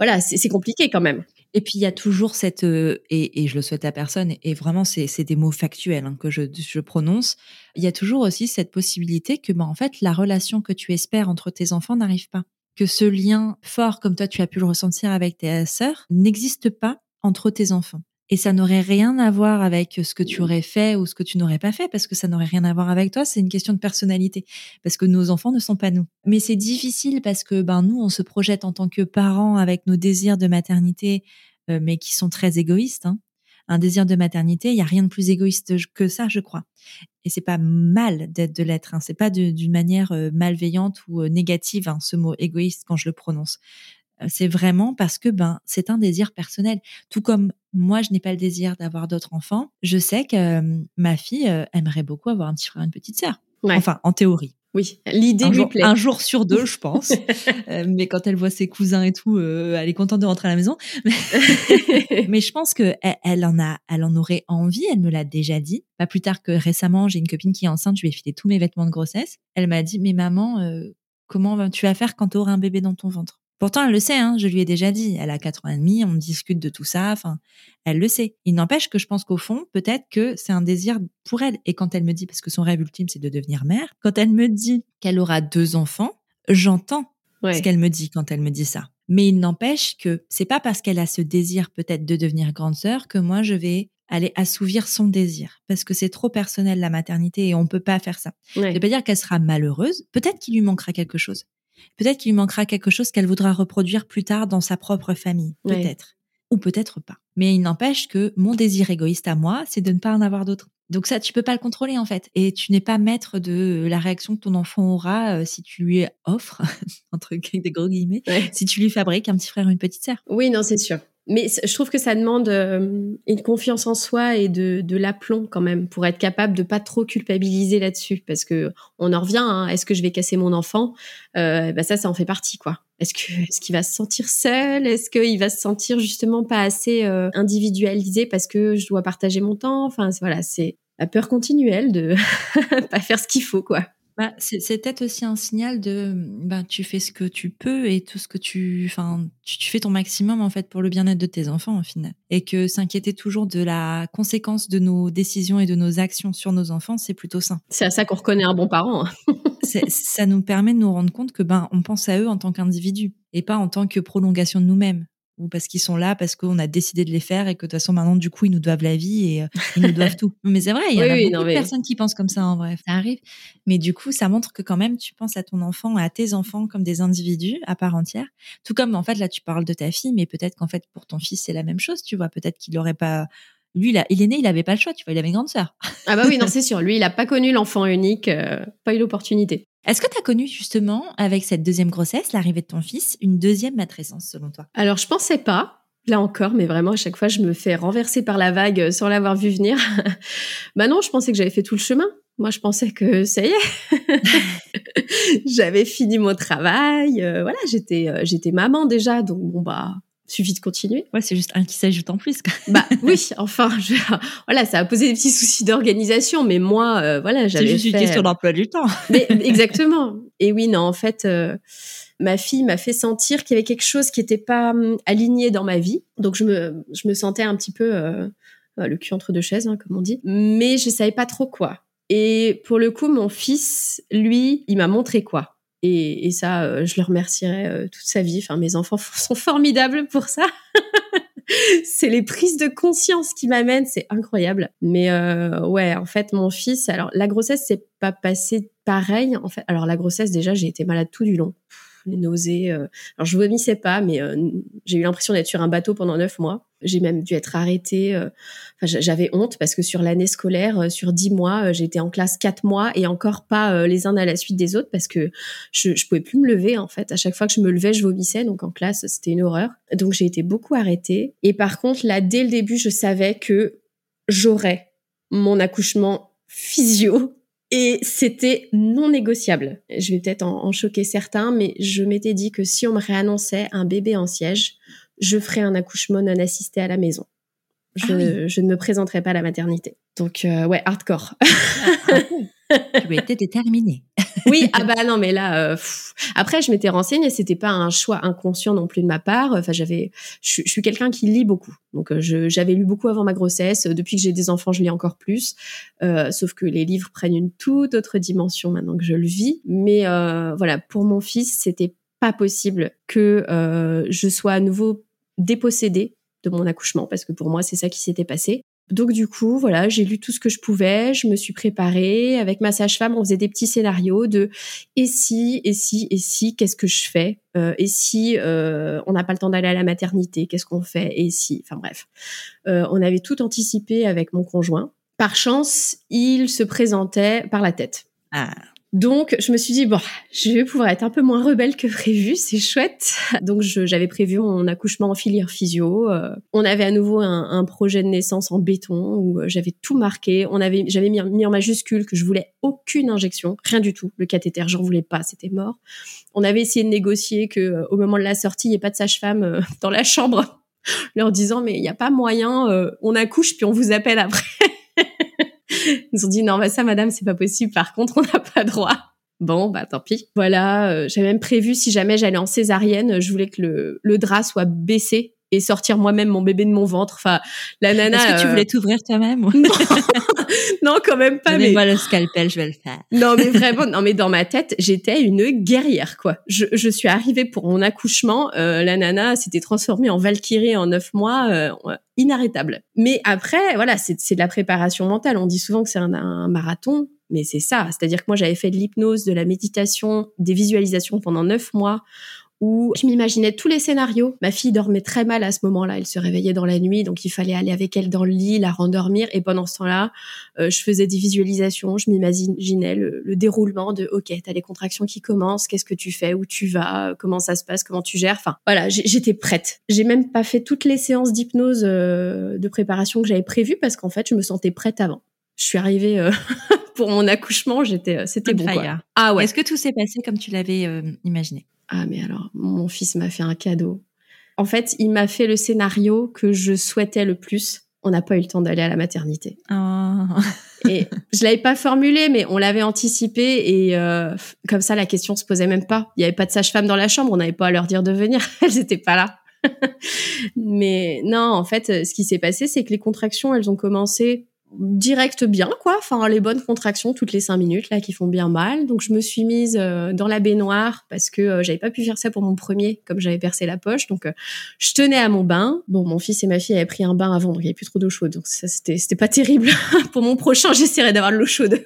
voilà, c'est compliqué quand même. Et puis il y a toujours cette et, je le souhaite à personne et vraiment c'est des mots factuels hein, que je, prononce. Il y a toujours aussi cette possibilité que ben en fait la relation que tu espères entre tes enfants n'arrive pas que ce lien fort, comme toi tu as pu le ressentir avec tes sœurs, n'existe pas entre tes enfants. Et ça n'aurait rien à voir avec ce que tu aurais fait ou ce que tu n'aurais pas fait, parce que ça n'aurait rien à voir avec toi. C'est une question de personnalité, parce que nos enfants ne sont pas nous. Mais c'est difficile parce que ben nous, on se projette en tant que parents avec nos désirs de maternité mais qui sont très égoïstes. Hein. Un désir de maternité, il y a rien de plus égoïste que ça, je crois. Et c'est pas mal d'être de l'être. Hein. C'est pas d'une manière malveillante ou négative hein, ce mot égoïste quand je le prononce c'est vraiment parce que ben c'est un désir personnel. Tout comme moi, je n'ai pas le désir d'avoir d'autres enfants, je sais que ma fille aimerait beaucoup avoir un petit frère, une petite sœur. Enfin, en théorie. Oui, l'idée lui jour, plaît. Un jour sur deux, je pense. mais quand elle voit ses cousins et tout, elle est contente de rentrer à la maison. mais je pense que elle, en a, elle en aurait envie. Elle me l'a déjà dit. Pas plus tard que récemment, j'ai une copine qui est enceinte. Je lui ai filé tous mes vêtements de grossesse. Elle m'a dit, mais maman, comment tu vas faire quand tu auras un bébé dans ton ventre? Pourtant, elle le sait, hein, je lui ai déjà dit. Elle a quatre ans et demi, on discute de tout ça. Enfin, elle le sait. Il n'empêche que je pense qu'au fond, peut-être que c'est un désir pour elle. Et quand elle me dit, parce que son rêve ultime, c'est de devenir mère, quand elle me dit qu'elle aura deux enfants, j'entends ce qu'elle me dit quand elle me dit ça. Mais il n'empêche que c'est pas parce qu'elle a ce désir peut-être de devenir grande sœur que moi je vais aller assouvir son désir parce que c'est trop personnel la maternité et on peut pas faire ça. Ouais. Ça veut pas dire qu'elle sera malheureuse, peut-être qu'il lui manquera quelque chose. Peut-être qu'il lui manquera quelque chose qu'elle voudra reproduire plus tard dans sa propre famille, peut-être. Ou peut-être pas. Mais il n'empêche que mon désir égoïste à moi, c'est de ne pas en avoir d'autres. Donc ça, tu peux pas le contrôler en fait. Et tu n'es pas maître de la réaction que ton enfant aura euh, si tu lui offres, entre des gros guillemets, si tu lui fabriques un petit frère ou une petite sœur. Oui, non, c'est sûr. Mais je trouve que ça demande euh, une confiance en soi et de, de l'aplomb quand même pour être capable de pas trop culpabiliser là-dessus parce que on en revient. Hein, est-ce que je vais casser mon enfant? Euh, bah ça, ça en fait partie quoi. Est-ce que est-ce qu'il va se sentir seul? Est-ce qu'il va se sentir justement pas assez euh, individualisé parce que je dois partager mon temps? Enfin voilà, c'est la peur continuelle de pas faire ce qu'il faut quoi. Bah, c'est peut-être aussi un signal de bah, tu fais ce que tu peux et tout ce que tu enfin tu, tu, fais ton maximum en fait pour le bien-être de tes enfants au final et que s'inquiéter toujours de la conséquence de nos décisions et de nos actions sur nos enfants c'est plutôt sain. C'est à ça qu'on reconnaît un bon parent. Hein. ça nous permet de nous rendre compte que ben on pense à eux en tant qu'individus et pas en tant que prolongation de nous-mêmes ou parce qu'ils sont là, parce qu'on a décidé de les faire et que de toute façon maintenant du coup ils nous doivent la vie et euh, ils nous doivent tout. Mais c'est vrai, il y a beaucoup de personnes qui pensent comme ça en vrai, ça arrive. Mais du coup, ça montre que quand même tu penses à ton enfant, à tes enfants comme des individus à part entière. Tout comme en fait là tu parles de ta fille, mais peut-être qu'en fait pour ton fils c'est la même chose, tu vois. Peut-être qu'il n'aurait pas lui, là, il est né, il avait pas le choix, tu vois, il avait une grande sœur. Ah bah oui, non, c'est sûr. Lui, il a pas connu l'enfant unique, euh, pas eu l'opportunité. Est-ce que tu as connu justement, avec cette deuxième grossesse, l'arrivée de ton fils, une deuxième matrescence selon toi? Alors, je pensais pas, là encore, mais vraiment, à chaque fois, je me fais renverser par la vague euh, sans l'avoir vu venir. bah non, je pensais que j'avais fait tout le chemin. Moi, je pensais que ça y est, j'avais fini mon travail. Euh, voilà, j'étais, euh, j'étais maman déjà, donc bon bah, suffit de continuer. Ouais, c'est juste un qui s'ajoute en plus. bah oui, enfin, je, voilà, ça a posé des petits soucis d'organisation, mais moi, euh, voilà, j'avais. C'est juste une question d'emploi du temps. mais exactement. Et oui, non, en fait, euh, ma fille m'a fait sentir qu'il y avait quelque chose qui n'était pas hum, aligné dans ma vie, donc je me, je me sentais un petit peu euh, le cul entre deux chaises, hein, comme on dit, mais je savais pas trop quoi. Et pour le coup, mon fils, lui, il m'a montré quoi. Et, et ça, euh, je le remercierai euh, toute sa vie. Enfin, mes enfants sont formidables pour ça. c'est les prises de conscience qui m'amènent, c'est incroyable. Mais euh, ouais, en fait, mon fils, alors la grossesse, c'est pas passé pareil. En fait, alors la grossesse, déjà, j'ai été malade tout du long les nausées. Euh. Alors je vomissais pas, mais euh, j'ai eu l'impression d'être sur un bateau pendant neuf mois. J'ai même dû être arrêtée. Euh. Enfin, j'avais honte parce que sur l'année scolaire, sur dix mois, j'étais en classe quatre mois et encore pas les uns à la suite des autres parce que je, je pouvais plus me lever en fait. À chaque fois que je me levais, je vomissais. Donc en classe, c'était une horreur. Donc j'ai été beaucoup arrêtée. Et par contre, là, dès le début, je savais que j'aurais mon accouchement physio et c'était non négociable. Je vais peut-être en, choquer certains, mais je m'étais dit que si on me réannonçait un bébé en siège, je ferais un accouchement non assisté à la maison. Je, ah je ne me présenterai pas à la maternité. Donc, euh, ouais, hardcore. Ah, ah tu été déterminée. oui, ah bah non, mais là, euh, après, je m'étais renseignée, c'était pas un choix inconscient non plus de ma part. Enfin, j'avais, je, suis quelqu'un qui lit beaucoup, donc euh, j'avais lu beaucoup avant ma grossesse. Depuis que j'ai des enfants, je lis encore plus. Euh, sauf que les livres prennent une toute autre dimension maintenant que je le vis. Mais voilà, pour mon fils, c'était pas possible que je sois à nouveau dépossédée de mon accouchement, parce que pour moi, c'est ça qui s'était passé. Donc du coup, voilà, j'ai lu tout ce que je pouvais, je me suis préparée. Avec ma sage-femme, on faisait des petits scénarios de et si, et si, et si, qu'est-ce que je fais euh, Et si euh, on n'a pas le temps d'aller à la maternité, qu'est-ce qu'on fait Et si, enfin bref, euh, on avait tout anticipé avec mon conjoint. Par chance, il se présentait par la tête. Ah. Donc, je me suis dit, bon, je vais pouvoir être un peu moins rebelle que prévu, c'est chouette. Donc, j'avais prévu mon accouchement en filière physio. Euh, on avait à nouveau un, un, projet de naissance en béton où euh, j'avais tout marqué. On avait, j'avais mis, en majuscule que je voulais aucune injection, rien du tout. Le cathéter, j'en voulais pas, c'était mort. On avait essayé de négocier que euh, au moment de la sortie, il n'y ait pas de sage-femme dans la chambre, leur disant, mais il n'y a pas moyen, on accouche puis on vous appelle après. Ils ont dit non, bah ça, madame, c'est pas possible. Par contre, on n'a pas droit. Bon, bah tant pis. Voilà, euh, j'avais même prévu si jamais j'allais en césarienne, je voulais que le, le drap soit baissé et sortir moi-même mon bébé de mon ventre. Enfin, la nana. Est-ce que tu euh, voulais t'ouvrir toi-même non. quand même pas. mais moi le scalpel, je vais le faire. non, mais vraiment, non, mais dans ma tête, j'étais une guerrière, quoi. Je, je suis arrivée pour mon accouchement. Euh, la nana s'était transformée en Valkyrie en neuf mois, euh, inarrêtable. Mais après, voilà, c'est de la préparation mentale. On dit souvent que c'est un, un marathon. Mais c'est ça, c'est-à-dire que moi j'avais fait de l'hypnose, de la méditation, des visualisations pendant neuf mois où je m'imaginais tous les scénarios. Ma fille dormait très mal à ce moment-là, elle se réveillait dans la nuit, donc il fallait aller avec elle dans le lit, la rendormir. Et pendant ce temps-là, euh, je faisais des visualisations, je m'imaginais le, déroulement de OK, t'as les contractions qui commencent, qu'est-ce que tu fais, où tu vas, comment ça se passe, comment tu gères? Enfin, voilà, j'étais prête. J'ai même pas fait toutes les séances d'hypnose euh, de préparation que j'avais prévues parce qu'en fait, je me sentais prête avant. Je suis arrivée euh, pour mon accouchement, j'étais, c'était bon. Quoi. Ah ouais. Est-ce que tout s'est passé comme tu l'avais imaginé? Ah mais alors, mon fils m'a fait un cadeau. En fait, il m'a fait le scénario que je souhaitais le plus. On n'a pas eu le temps d'aller à la maternité. Oh. et je l'avais pas formulé, mais on l'avait anticipé et euh, comme ça, la question se posait même pas. Il y avait pas de sage-femme dans la chambre, on n'avait pas à leur dire de venir. Elles étaient pas là. mais non, en fait, ce qui s'est passé, c'est que les contractions, elles ont commencé direct bien quoi. Enfin les bonnes contractions toutes les cinq minutes là qui font bien mal. Donc je me suis mise euh, dans la baignoire parce que euh, j'avais pas pu faire ça pour mon premier comme j'avais percé la poche. Donc euh, je tenais à mon bain. Bon mon fils et ma fille avaient pris un bain avant donc il y avait plus trop d'eau chaude. Donc ça c'était c'était pas terrible pour mon prochain. J'essaierai d'avoir de l'eau chaude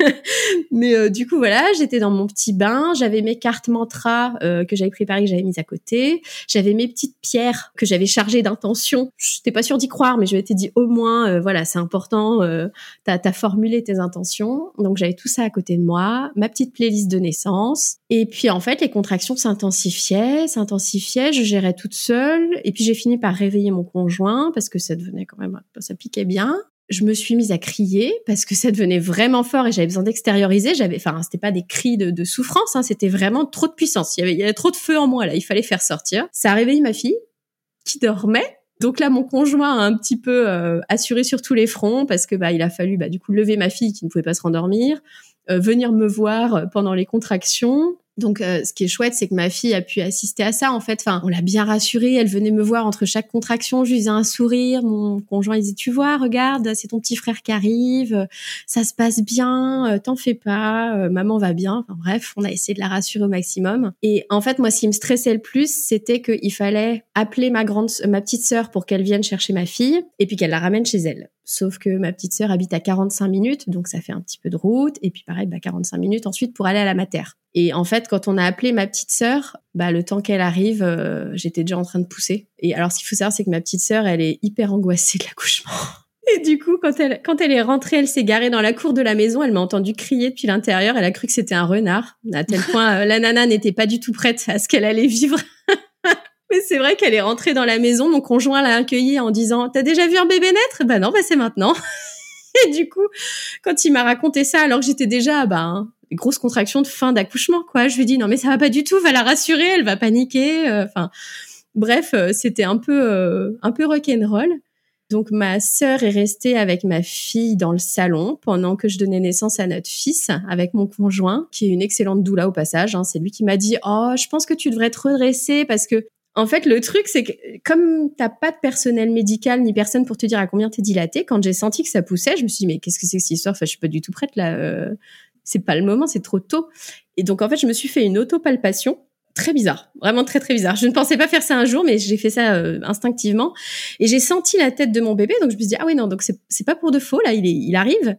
mais du coup voilà j'étais dans mon petit bain j'avais mes cartes mantra que j'avais préparées que j'avais mises à côté j'avais mes petites pierres que j'avais chargées d'intention j'étais pas sûre d'y croire mais je m'étais dit au moins voilà c'est important euh, tu as, formulé tes intentions. Donc j'avais tout ça à côté de moi, ma petite playlist de naissance. Et puis en fait, les contractions s'intensifiaient, s'intensifiaient, je gérais toute seule. Et puis j'ai fini par réveiller mon conjoint parce que ça devenait quand même, ça piquait bien je me suis mise à crier parce que ça devenait vraiment fort et j'avais besoin d'extérioriser. J'avais, enfin, c'était pas des cris de, souffrance, hein, c'était vraiment trop de puissance. Il y, avait, il y avait trop de feu en moi là, il fallait faire sortir. Ça a réveillé ma fille qui dormait donc là, mon conjoint a un petit peu euh, assuré sur tous les fronts parce que bah il a fallu bah du coup lever ma fille qui ne pouvait pas se rendormir, euh, venir me voir pendant les contractions, donc, euh, ce qui est chouette, c'est que ma fille a pu assister à ça. En fait, enfin, on l'a bien rassurée. Elle venait me voir entre chaque contraction. Je lui faisais un sourire. Mon conjoint il disait "Tu vois, regarde, c'est ton petit frère qui arrive. Ça se passe bien. Euh, t'en fais pas. Euh, maman va bien." Enfin, bref, on a essayé de la rassurer au maximum. Et en fait, moi, ce qui me stressait le plus, c'était qu'il fallait appeler ma grande, ma petite sœur pour qu'elle vienne chercher ma fille et puis qu'elle la ramène chez elle. Sauf que ma petite sœur habite à 45 minutes, donc ça fait un petit peu de route. Et puis pareil, bah 45 minutes ensuite pour aller à la mater. Et en fait, quand on a appelé ma petite sœur, bah le temps qu'elle arrive, euh, j'étais déjà en train de pousser. Et alors, ce qu'il faut savoir, c'est que ma petite sœur, elle est hyper angoissée de l'accouchement. Et du coup, quand elle, quand elle est rentrée, elle s'est garée dans la cour de la maison. Elle m'a entendu crier depuis l'intérieur. Elle a cru que c'était un renard. À tel point, euh, la nana n'était pas du tout prête à ce qu'elle allait vivre. Mais c'est vrai qu'elle est rentrée dans la maison. Mon conjoint l'a accueillie en disant "T'as déjà vu un bébé naître? Bah non, bah c'est maintenant." Et du coup, quand il m'a raconté ça, alors que j'étais déjà, bah, grosse contraction de fin d'accouchement, quoi. Je lui dis non mais ça va pas du tout, va la rassurer, elle va paniquer. Euh, enfin, bref, euh, c'était un peu euh, un peu rock'n'roll. Donc ma sœur est restée avec ma fille dans le salon pendant que je donnais naissance à notre fils avec mon conjoint, qui est une excellente doula au passage. Hein. C'est lui qui m'a dit oh je pense que tu devrais te redresser parce que en fait, le truc, c'est que comme t'as pas de personnel médical ni personne pour te dire à combien t'es dilaté, quand j'ai senti que ça poussait, je me suis dit mais qu'est-ce que c'est que cette histoire? Enfin, je suis pas du tout prête là c'est pas le moment, c'est trop tôt. Et donc en fait, je me suis fait une autopalpation très bizarre, vraiment très très bizarre. Je ne pensais pas faire ça un jour, mais j'ai fait ça euh, instinctivement et j'ai senti la tête de mon bébé, donc je me suis dit ah oui non donc c'est pas pour de faux là, il est il arrive.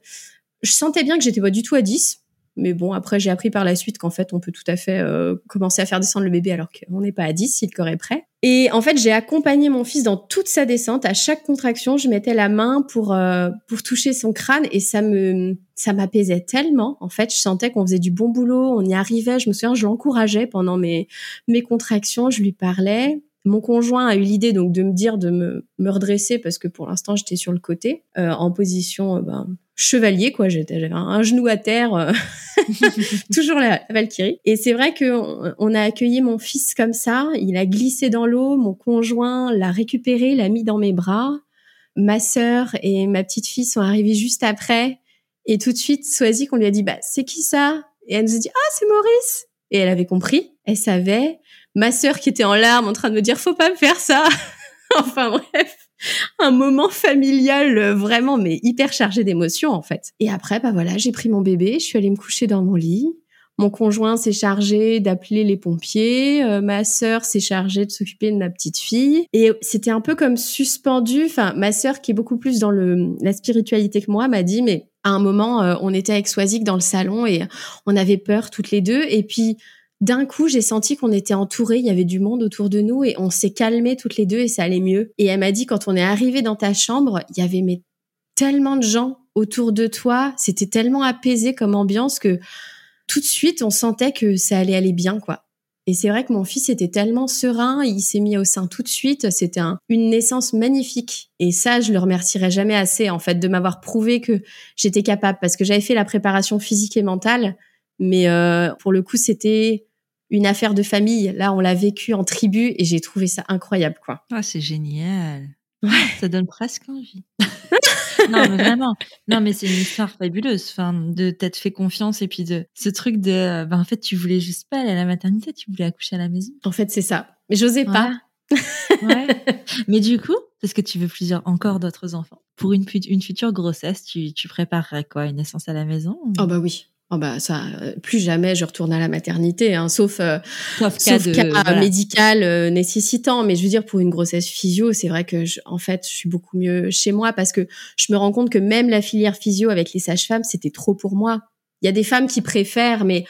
Je sentais bien que j'étais pas du tout à 10, mais bon après j'ai appris par la suite qu'en fait on peut tout à fait euh, commencer à faire descendre le bébé alors qu'on n'est pas à 10 si le corps est prêt. Et en fait j'ai accompagné mon fils dans toute sa descente. À chaque contraction je mettais la main pour euh, pour toucher son crâne et ça me ça m'apaisait tellement. En fait, je sentais qu'on faisait du bon boulot, on y arrivait. Je me souviens, je l'encourageais pendant mes mes contractions, je lui parlais. Mon conjoint a eu l'idée donc de me dire de me, me redresser parce que pour l'instant j'étais sur le côté euh, en position euh, ben, chevalier quoi. J'avais un, genou à terre, euh, toujours la, la, Valkyrie. Et c'est vrai que on, a accueilli mon fils comme ça. Il a glissé dans l'eau. Mon conjoint l'a récupéré, l'a mis dans mes bras. Ma sœur et ma petite fille sont arrivées juste après. Et tout de suite, Swazik, on lui a dit, bah, c'est qui ça? Et elle nous a dit, ah, c'est Maurice. Et elle avait compris. Elle savait. Ma sœur qui était en larmes en train de me dire, faut pas me faire ça. enfin, bref. Un moment familial euh, vraiment, mais hyper chargé d'émotions, en fait. Et après, bah voilà, j'ai pris mon bébé, je suis allée me coucher dans mon lit. Mon conjoint s'est chargé d'appeler les pompiers, euh, ma sœur s'est chargée de s'occuper de ma petite fille et c'était un peu comme suspendu. Enfin, ma sœur qui est beaucoup plus dans le la spiritualité que moi m'a dit mais à un moment, euh, on était avec Swazik dans le salon et on avait peur toutes les deux. Et puis, d'un coup, j'ai senti qu'on était entourés, il y avait du monde autour de nous et on s'est calmés toutes les deux et ça allait mieux. Et elle m'a dit, quand on est arrivé dans ta chambre, il y avait tellement de gens autour de toi, c'était tellement apaisé comme ambiance que tout de suite, on sentait que ça allait aller bien, quoi. Et c'est vrai que mon fils était tellement serein, il s'est mis au sein tout de suite. C'était une naissance magnifique. Et ça, je le remercierai jamais assez, en fait, de m'avoir prouvé que j'étais capable, parce que j'avais fait la préparation physique et mentale, mais euh, pour le coup, c'était une affaire de famille. Là, on l'a vécu en tribu et j'ai trouvé ça incroyable, quoi. Ah, c'est génial. Ouais. Ça donne presque envie. non, mais vraiment. Non, mais c'est une histoire fabuleuse. Enfin, de t'être fait confiance et puis de ce truc de, ben, en fait, tu voulais juste pas aller à la maternité, tu voulais accoucher à la maison. En fait, c'est ça. Mais j'osais pas. ouais. Mais du coup, parce que tu veux plusieurs, encore d'autres enfants. Pour une, une future grossesse, tu, tu préparerais quoi? Une naissance à la maison Oh, bah oui. Oh bah ça, euh, plus jamais je retourne à la maternité, hein, sauf euh, sauf, cas, cas médical euh, nécessitant. Mais je veux dire pour une grossesse physio, c'est vrai que je, en fait je suis beaucoup mieux chez moi parce que je me rends compte que même la filière physio avec les sages-femmes c'était trop pour moi. Il y a des femmes qui préfèrent, mais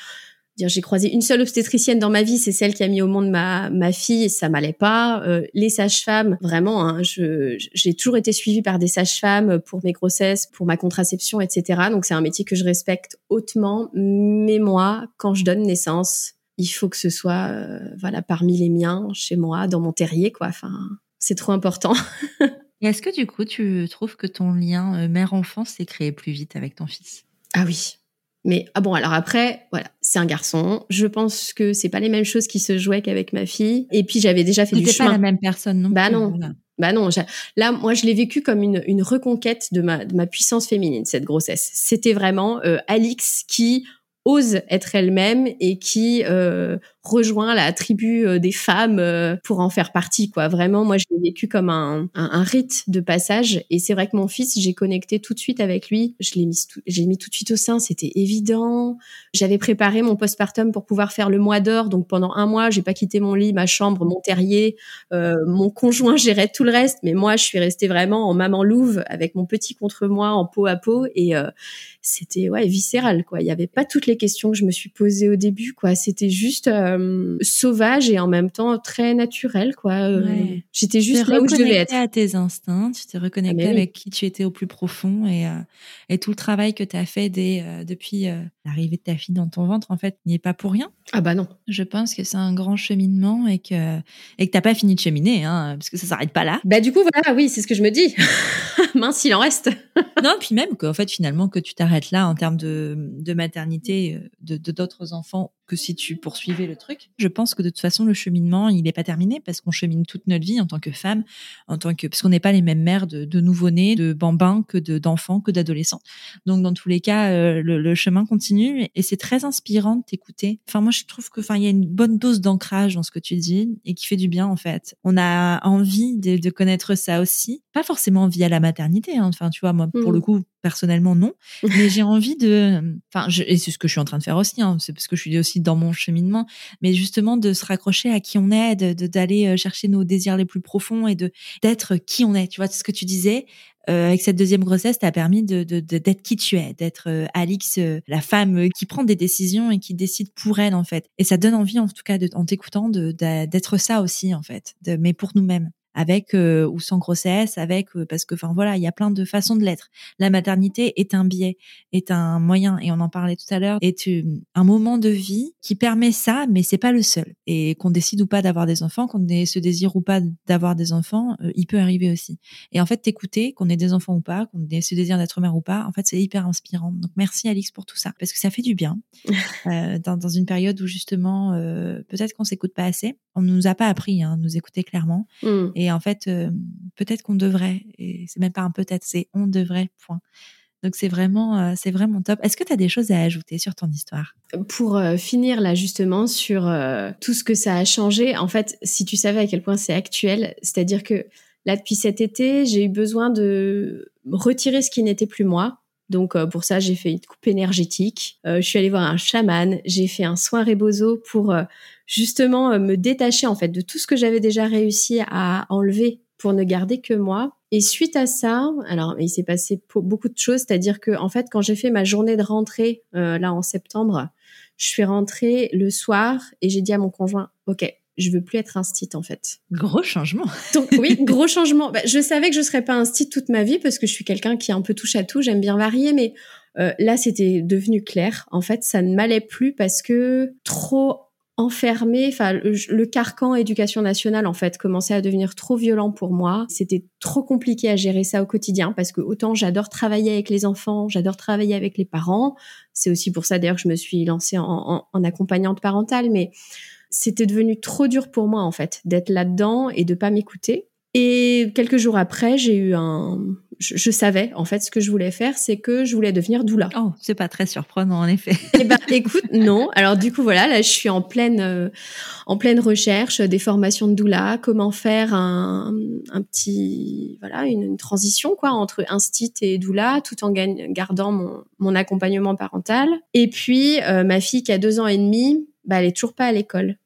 j'ai croisé une seule obstétricienne dans ma vie, c'est celle qui a mis au monde ma ma fille, ça m'allait pas. Euh, les sages-femmes, vraiment, hein, je j'ai toujours été suivie par des sages-femmes pour mes grossesses, pour ma contraception, etc. Donc c'est un métier que je respecte hautement. Mais moi, quand je donne naissance, il faut que ce soit euh, voilà parmi les miens, chez moi, dans mon terrier, quoi. Enfin, c'est trop important. Est-ce que du coup, tu trouves que ton lien euh, mère-enfant s'est créé plus vite avec ton fils? Ah oui, mais ah bon, alors après, voilà, c'est un garçon. Je pense que c'est pas les mêmes choses qui se jouaient qu'avec ma fille. Et puis j'avais déjà fait du chemin. pas la même personne non Bah non. Bah non. Là, moi, je l'ai vécu comme une, une reconquête de ma, de ma puissance féminine cette grossesse. C'était vraiment euh, Alix qui ose être elle-même et qui euh, rejoint la tribu euh, des femmes euh, pour en faire partie quoi. Vraiment moi je l'ai vécu comme un, un, rite de passage. Et c'est vrai que mon fils j'ai connecté tout de suite avec lui. Je l'ai mis j'ai mis tout de suite au sein c'était évident. J'avais préparé mon postpartum pour pouvoir faire le mois d'or. Donc pendant un mois j'ai pas quitté mon lit ma chambre mon terrier euh, mon conjoint gérait tout le reste. Mais moi je suis restée vraiment en maman louve avec mon petit contre moi en peau à peau. Et c'était ouais viscéral quoi. Il y avait pas toutes les questions que je me suis posées au début quoi. C'était juste euh, sauvage et en même temps très naturel quoi. Euh, j'étais juste là où je devais être. à tes instincts, tu t'es reconnecté ah, avec qui tu étais au plus profond et, euh, et tout le travail que tu as fait dès, depuis l'arrivée de ta fille dans ton ventre en fait n'y est pas pour rien. Ah bah non. Je pense que c'est un grand cheminement et que et que t'as pas fini de cheminer hein, parce que ça s'arrête pas là. Bah du coup voilà oui c'est ce que je me dis. Mince il en reste. non puis même qu'en fait finalement que tu t'arrêtes là en termes de, de maternité de d'autres enfants que si tu poursuivais le truc. Je pense que de toute façon, le cheminement, il n'est pas terminé parce qu'on chemine toute notre vie en tant que femme, en tant que parce qu'on n'est pas les mêmes mères de, de nouveau-nés, de bambins que de d'enfants, que d'adolescents. Donc dans tous les cas, euh, le, le, chemin continue et c'est très inspirant de t'écouter. Enfin moi, je trouve que enfin il y a une bonne dose d'ancrage dans ce que tu dis et qui fait du bien en fait. On a envie de, de connaître ça aussi, pas forcément via la maternité. Hein. Enfin tu vois, moi pour le mmh. coup personnellement non, mais j'ai envie de, enfin, et c'est ce que je suis en train de faire aussi, hein, c'est parce que je suis aussi dans mon cheminement, mais justement de se raccrocher à qui on est, de d'aller euh, chercher nos désirs les plus profonds et de d'être qui on est. Tu vois, ce que tu disais, euh, avec cette deuxième grossesse, t'as permis de d'être qui tu es, d'être euh, Alix, la femme qui prend des décisions et qui décide pour elle en fait. Et ça donne envie en tout cas de, en t'écoutant d'être ça aussi en fait, de, mais pour nous-mêmes avec euh, ou sans grossesse, avec euh, parce que enfin voilà, il y a plein de façons de l'être. La maternité est un biais, est un moyen et on en parlait tout à l'heure, est un moment de vie qui permet ça, mais c'est pas le seul. Et qu'on décide ou pas d'avoir des enfants, qu'on ait ce désir ou pas d'avoir des enfants, euh, il peut arriver aussi. Et en fait, t'écouter, qu'on ait des enfants ou pas, qu'on ait ce désir d'être mère ou pas, en fait, c'est hyper inspirant. Donc merci Alix pour tout ça parce que ça fait du bien dans, dans, une période où justement peut-être qu'on s'écoute pas assez. On nous a pas appris à hein, nous écouter clairement. Et en fait, euh, peut-être qu'on devrait, et c'est même pas un peut-être, c'est on devrait, point. Donc c'est vraiment, euh, c'est vraiment top. Est-ce que tu as des choses à ajouter sur ton histoire? Pour euh, finir là justement sur tout ce que ça a changé, en fait, si tu savais à quel point c'est actuel, c'est-à-dire que là depuis cet été, j'ai eu besoin de retirer ce qui n'était plus moi. Donc pour ça, j'ai fait une coupe énergétique. je suis allée voir un chaman. J'ai fait un soin rebozo pour justement euh, me détacher en fait de tout ce que j'avais déjà réussi à enlever pour ne garder que moi. Et suite à ça, alors il s'est passé beaucoup de choses, c'est-à-dire que en fait quand j'ai fait ma journée de rentrée euh, là en septembre, je suis rentrée le soir et j'ai dit à mon conjoint, ok, je veux plus être instite en fait. Gros changement. Donc oui, gros changement. Bah, je savais que je serais pas instite toute ma vie parce que je suis quelqu'un qui est un peu touche à tout, j'aime bien varier, mais euh, là c'était devenu clair. En fait, ça ne m'allait plus parce que trop enfermé, enfin le, carcan éducation nationale en fait commençait à devenir trop violent pour moi. C'était trop compliqué à gérer ça au quotidien parce que autant j'adore travailler avec les enfants, j'adore travailler avec les parents. C'est aussi pour ça d'ailleurs que je me suis lancée en, en accompagnante parentale, mais c'était devenu trop dur pour moi en fait d'être là-dedans et de pas m'écouter. Et quelques jours après, j'ai eu un, je, savais en fait ce que je voulais faire, c'est que je voulais devenir doula. Oh, c'est pas très surprenant en effet. Eh ben, écoute, non. Alors du coup voilà, là je suis en pleine euh, en pleine recherche des formations de doula, comment faire un, un petit voilà une, transition quoi entre instit et doula, tout en gardant mon, mon accompagnement parental. Et puis euh, ma fille qui a deux ans et demi, bah elle est toujours pas à l'école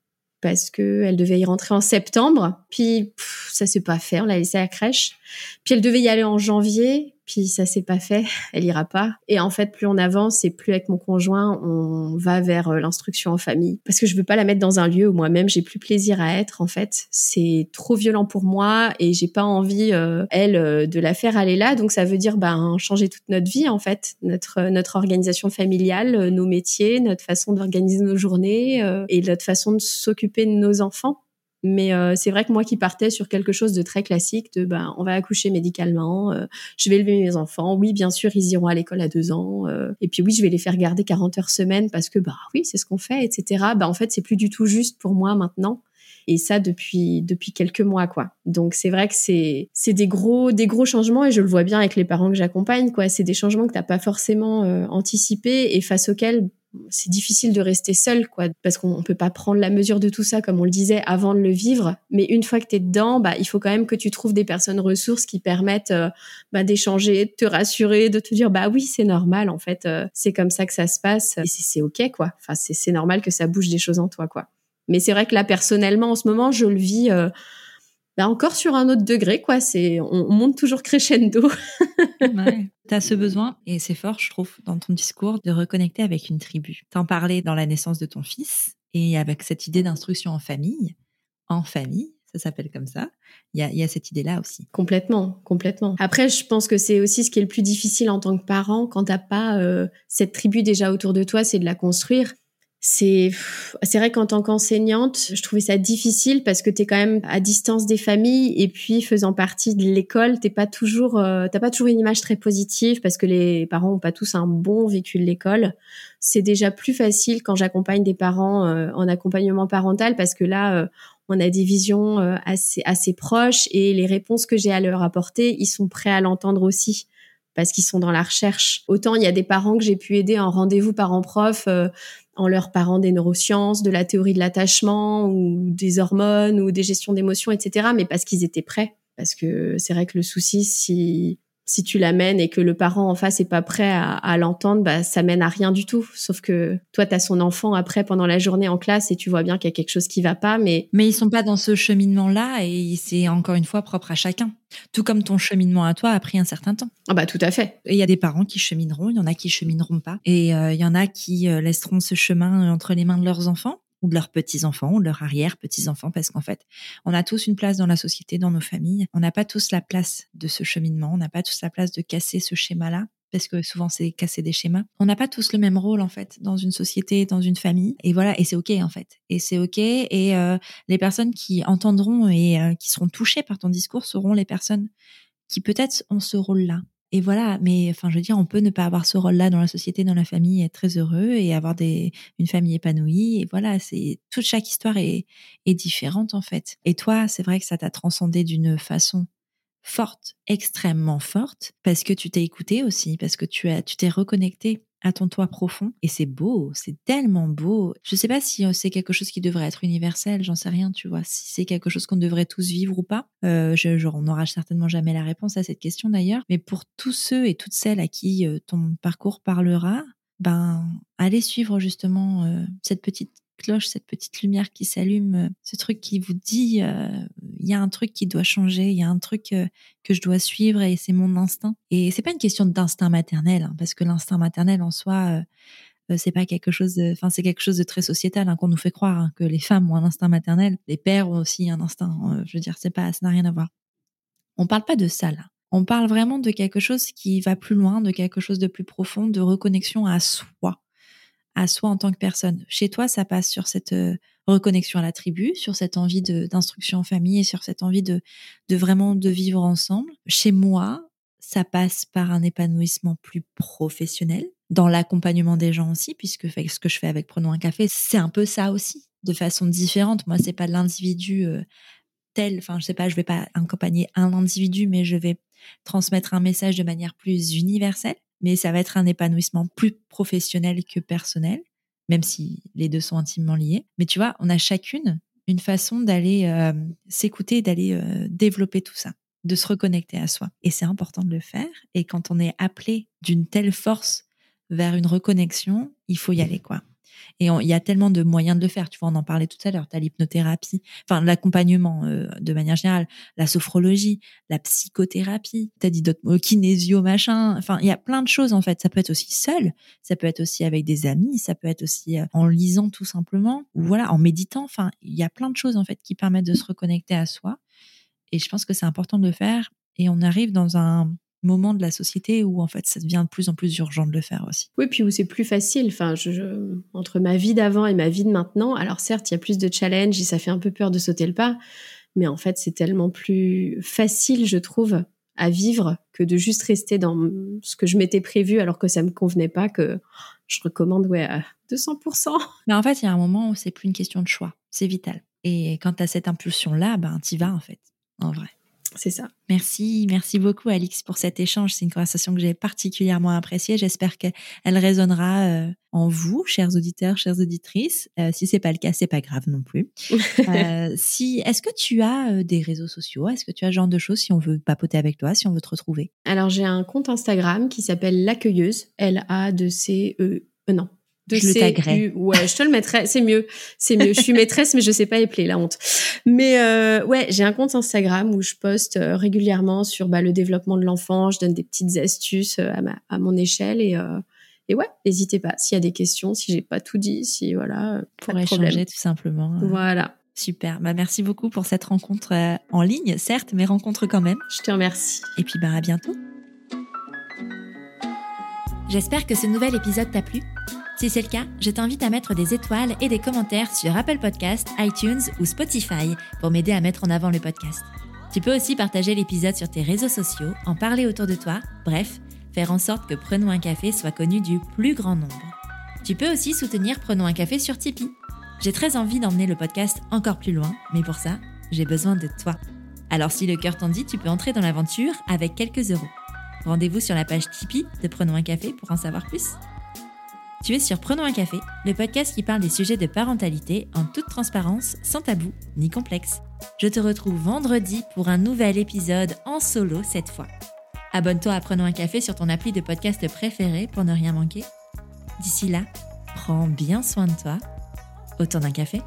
parce que elle devait y rentrer en septembre. Puis ça s'est pas fait, on l'a laissée à la crèche. Puis elle devait y aller en janvier puis ça s'est pas fait, elle ira pas. Et en fait, plus on avance et plus avec mon conjoint, on va vers euh, l'instruction en famille. Parce que je veux pas la mettre dans un lieu où moi-même j'ai plus plaisir à être. En fait, c'est trop violent pour moi et j'ai pas envie, euh, elle, euh, de la faire aller là. Donc ça veut dire, ben, changer toute notre vie, en fait, notre notre organisation familiale, nos métiers, notre façon d'organiser nos journées et notre façon de s'occuper de nos enfants. Mais euh, c'est vrai que moi qui partais sur quelque chose de très classique, de ben on va accoucher médicalement, euh, je vais élever mes enfants, oui bien sûr ils iront à l'école à deux ans, euh, et puis oui je vais les faire garder 40 heures semaine parce que bah oui c'est ce qu'on fait, etc. Bah en fait c'est plus du tout juste pour moi maintenant, et ça depuis depuis quelques mois quoi. Donc c'est vrai que c'est c'est des gros des gros changements et je le vois bien avec les parents que j'accompagne quoi. C'est des changements que t'as pas forcément anticipés et face auxquels c'est difficile de rester seul, quoi, parce qu'on peut pas prendre la mesure de tout ça, comme on le disait, avant de le vivre. Mais une fois que tu es dedans, bah, il faut quand même que tu trouves des personnes ressources qui permettent euh, bah, d'échanger, de te rassurer, de te dire, bah oui, c'est normal, en fait, euh, c'est comme ça que ça se passe, et c'est ok, quoi. Enfin, c'est normal que ça bouge des choses en toi, quoi. Mais c'est vrai que là, personnellement, en ce moment, je le vis euh, bah, encore sur un autre degré, quoi. C'est, on, monte toujours crescendo. ouais. Tu as ce besoin, et c'est fort, je trouve, dans ton discours, de reconnecter avec une tribu. T'en parlais dans la naissance de ton fils, et avec cette idée d'instruction en famille, en famille, ça s'appelle comme ça. Il y a, cette idée-là aussi. Complètement, complètement. Après, je pense que c'est aussi ce qui est le plus difficile en tant que parent quand t'as pas euh, cette tribu déjà autour de toi, c'est de la construire c'est c'est vrai qu'en tant qu'enseignante, je trouvais ça difficile parce que tu es quand même à distance des familles et puis faisant partie de l'école, t'es pas toujours euh, t'as pas toujours une image très positive parce que les parents ont pas tous un bon vécu de l'école. C'est déjà plus facile quand j'accompagne des parents euh, en accompagnement parental parce que là euh, on a des visions assez assez proches et les réponses que j'ai à leur apporter, ils sont prêts à l'entendre aussi parce qu'ils sont dans la recherche. Autant il y a des parents que j'ai pu aider en rendez-vous parents-prof en leur parlant des neurosciences, de la théorie de l'attachement ou des hormones ou des gestions d'émotions, etc. Mais parce qu'ils étaient prêts. Parce que c'est vrai que le souci, si si tu l'amènes et que le parent en face est pas prêt à, l'entendre, bah ça mène à rien du tout. Sauf que toi, tu as son enfant après pendant la journée en classe et tu vois bien qu'il y a quelque chose qui va pas, mais mais ils sont pas dans ce cheminement-là et c'est encore une fois propre à chacun. Tout comme ton cheminement à toi a pris un certain temps. Ah bah tout à fait. Et il y a des parents qui chemineront, il y en a qui chemineront pas, et euh, il y en a qui euh, laisseront ce chemin entre les mains de leurs enfants ou de leurs petits-enfants ou de leurs arrière-petits-enfants, parce qu'en fait, on a tous une place dans la société, dans nos familles. On n'a pas tous la place de ce cheminement, on n'a pas tous la place de casser ce schéma-là parce que souvent c'est casser des schémas. On n'a pas tous le même rôle en fait dans une société, dans une famille, et voilà, et c'est ok en fait, et c'est ok. Et euh, les personnes qui entendront et euh, qui seront touchées par ton discours seront les personnes qui peut-être ont ce rôle-là, et voilà, mais enfin, je veux dire, on peut ne pas avoir ce rôle-là dans la société, dans la famille, être très heureux et avoir des, une famille épanouie. Et voilà, c'est toute chaque histoire est, est différente en fait. Et toi, c'est vrai que ça t'a transcendé d'une façon forte, extrêmement forte, parce que tu t'es écouté aussi, parce que tu as, tu t'es reconnecté à ton toit profond. Et c'est beau, c'est tellement beau. Je sais pas si euh, c'est quelque chose qui devrait être universel, j'en sais rien, tu vois. Si c'est quelque chose qu'on devrait tous vivre ou pas. Euh, je, on n'aura certainement jamais la réponse à cette question d'ailleurs. Mais pour tous ceux et toutes celles à qui euh, ton parcours parlera, ben, allez suivre justement euh, cette petite cloche, cette petite lumière qui s'allume, euh, ce truc qui vous dit euh, il y a un truc qui doit changer, il y a un truc euh, que je dois suivre et c'est mon instinct. Et c'est pas une question d'instinct maternel, hein, parce que l'instinct maternel en soi, c'est pas quelque chose, enfin c'est quelque chose de très sociétal hein, qu'on nous fait croire hein, que les femmes ont un instinct maternel, les pères ont aussi un instinct. je veux dire, c'est pas, ça n'a rien à voir. On parle pas de ça là. On parle vraiment de quelque chose qui va plus loin, de quelque chose de plus profond, de reconnexion à soi à soi en tant que personne. Chez toi, ça passe sur cette euh, reconnexion à la tribu, sur cette envie d'instruction en famille et sur cette envie de, de vraiment de vivre ensemble. Chez moi, ça passe par un épanouissement plus professionnel, dans l'accompagnement des gens aussi, puisque ce que je fais avec Prenons un café, c'est un peu ça aussi, de façon différente. Moi, c'est pas l'individu euh, tel, enfin, je sais pas, je vais pas accompagner un individu, mais je vais transmettre un message de manière plus universelle mais ça va être un épanouissement plus professionnel que personnel, même si les deux sont intimement liés. Mais tu vois, on a chacune une façon d'aller euh, s'écouter, d'aller euh, développer tout ça, de se reconnecter à soi. Et c'est important de le faire. Et quand on est appelé d'une telle force vers une reconnexion, il faut y aller, quoi. Et il y a tellement de moyens de le faire. Tu vois, on en parlait tout à l'heure. Tu as l'hypnothérapie, enfin l'accompagnement euh, de manière générale, la sophrologie, la psychothérapie. Tu as dit d'autres mots, kinésio, machin. Enfin, il y a plein de choses en fait. Ça peut être aussi seul, ça peut être aussi avec des amis, ça peut être aussi euh, en lisant tout simplement, ou voilà, en méditant. Enfin, il y a plein de choses en fait qui permettent de se reconnecter à soi. Et je pense que c'est important de le faire. Et on arrive dans un moment de la société où en fait ça devient de plus en plus urgent de le faire aussi. Oui, puis où c'est plus facile. Enfin, je, entre ma vie d'avant et ma vie de maintenant, alors certes, il y a plus de challenges et ça fait un peu peur de sauter le pas, mais en fait, c'est tellement plus facile, je trouve, à vivre que de juste rester dans ce que je m'étais prévu alors que ça me convenait pas que je recommande ouais à 200%. Mais en fait, il y a un moment où c'est plus une question de choix, c'est vital. Et quand tu as cette impulsion là, ben y vas en fait, en vrai. C'est ça. Merci, merci beaucoup Alix pour cet échange. C'est une conversation que j'ai particulièrement appréciée. J'espère qu'elle résonnera euh, en vous, chers auditeurs, chères auditrices. Euh, si c'est pas le cas, c'est pas grave non plus. euh, si, est-ce que tu as euh, des réseaux sociaux? Est-ce que tu as ce genre de choses si on veut papoter avec toi, si on veut te retrouver? Alors j'ai un compte Instagram qui s'appelle l'accueilleuse, L A de C E, e non je le taguerai. Ouais, je te le mettrai. C'est mieux. C'est mieux. Je suis maîtresse, mais je sais pas épeler, la honte. Mais euh, ouais, j'ai un compte Instagram où je poste euh, régulièrement sur bah, le développement de l'enfant. Je donne des petites astuces euh, à, ma, à mon échelle et euh, et ouais, n'hésitez pas. S'il y a des questions, si j'ai pas tout dit, si voilà, pour échanger tout simplement. Voilà. Super. Bah, merci beaucoup pour cette rencontre en ligne, certes, mais rencontre quand même. Je te remercie. Et puis bah à bientôt. J'espère que ce nouvel épisode t'a plu. Si c'est le cas, je t'invite à mettre des étoiles et des commentaires sur Apple Podcast, iTunes ou Spotify pour m'aider à mettre en avant le podcast. Tu peux aussi partager l'épisode sur tes réseaux sociaux, en parler autour de toi, bref, faire en sorte que Prenons un café soit connu du plus grand nombre. Tu peux aussi soutenir Prenons un café sur Tipeee. J'ai très envie d'emmener le podcast encore plus loin, mais pour ça, j'ai besoin de toi. Alors si le cœur t'en dit, tu peux entrer dans l'aventure avec quelques euros. Rendez-vous sur la page Tipeee de Prenons un café pour en savoir plus. Tu es sur Prenons un café, le podcast qui parle des sujets de parentalité en toute transparence, sans tabou ni complexe. Je te retrouve vendredi pour un nouvel épisode en solo cette fois. Abonne-toi à Prenons un café sur ton appli de podcast préféré pour ne rien manquer. D'ici là, prends bien soin de toi. Autour d'un café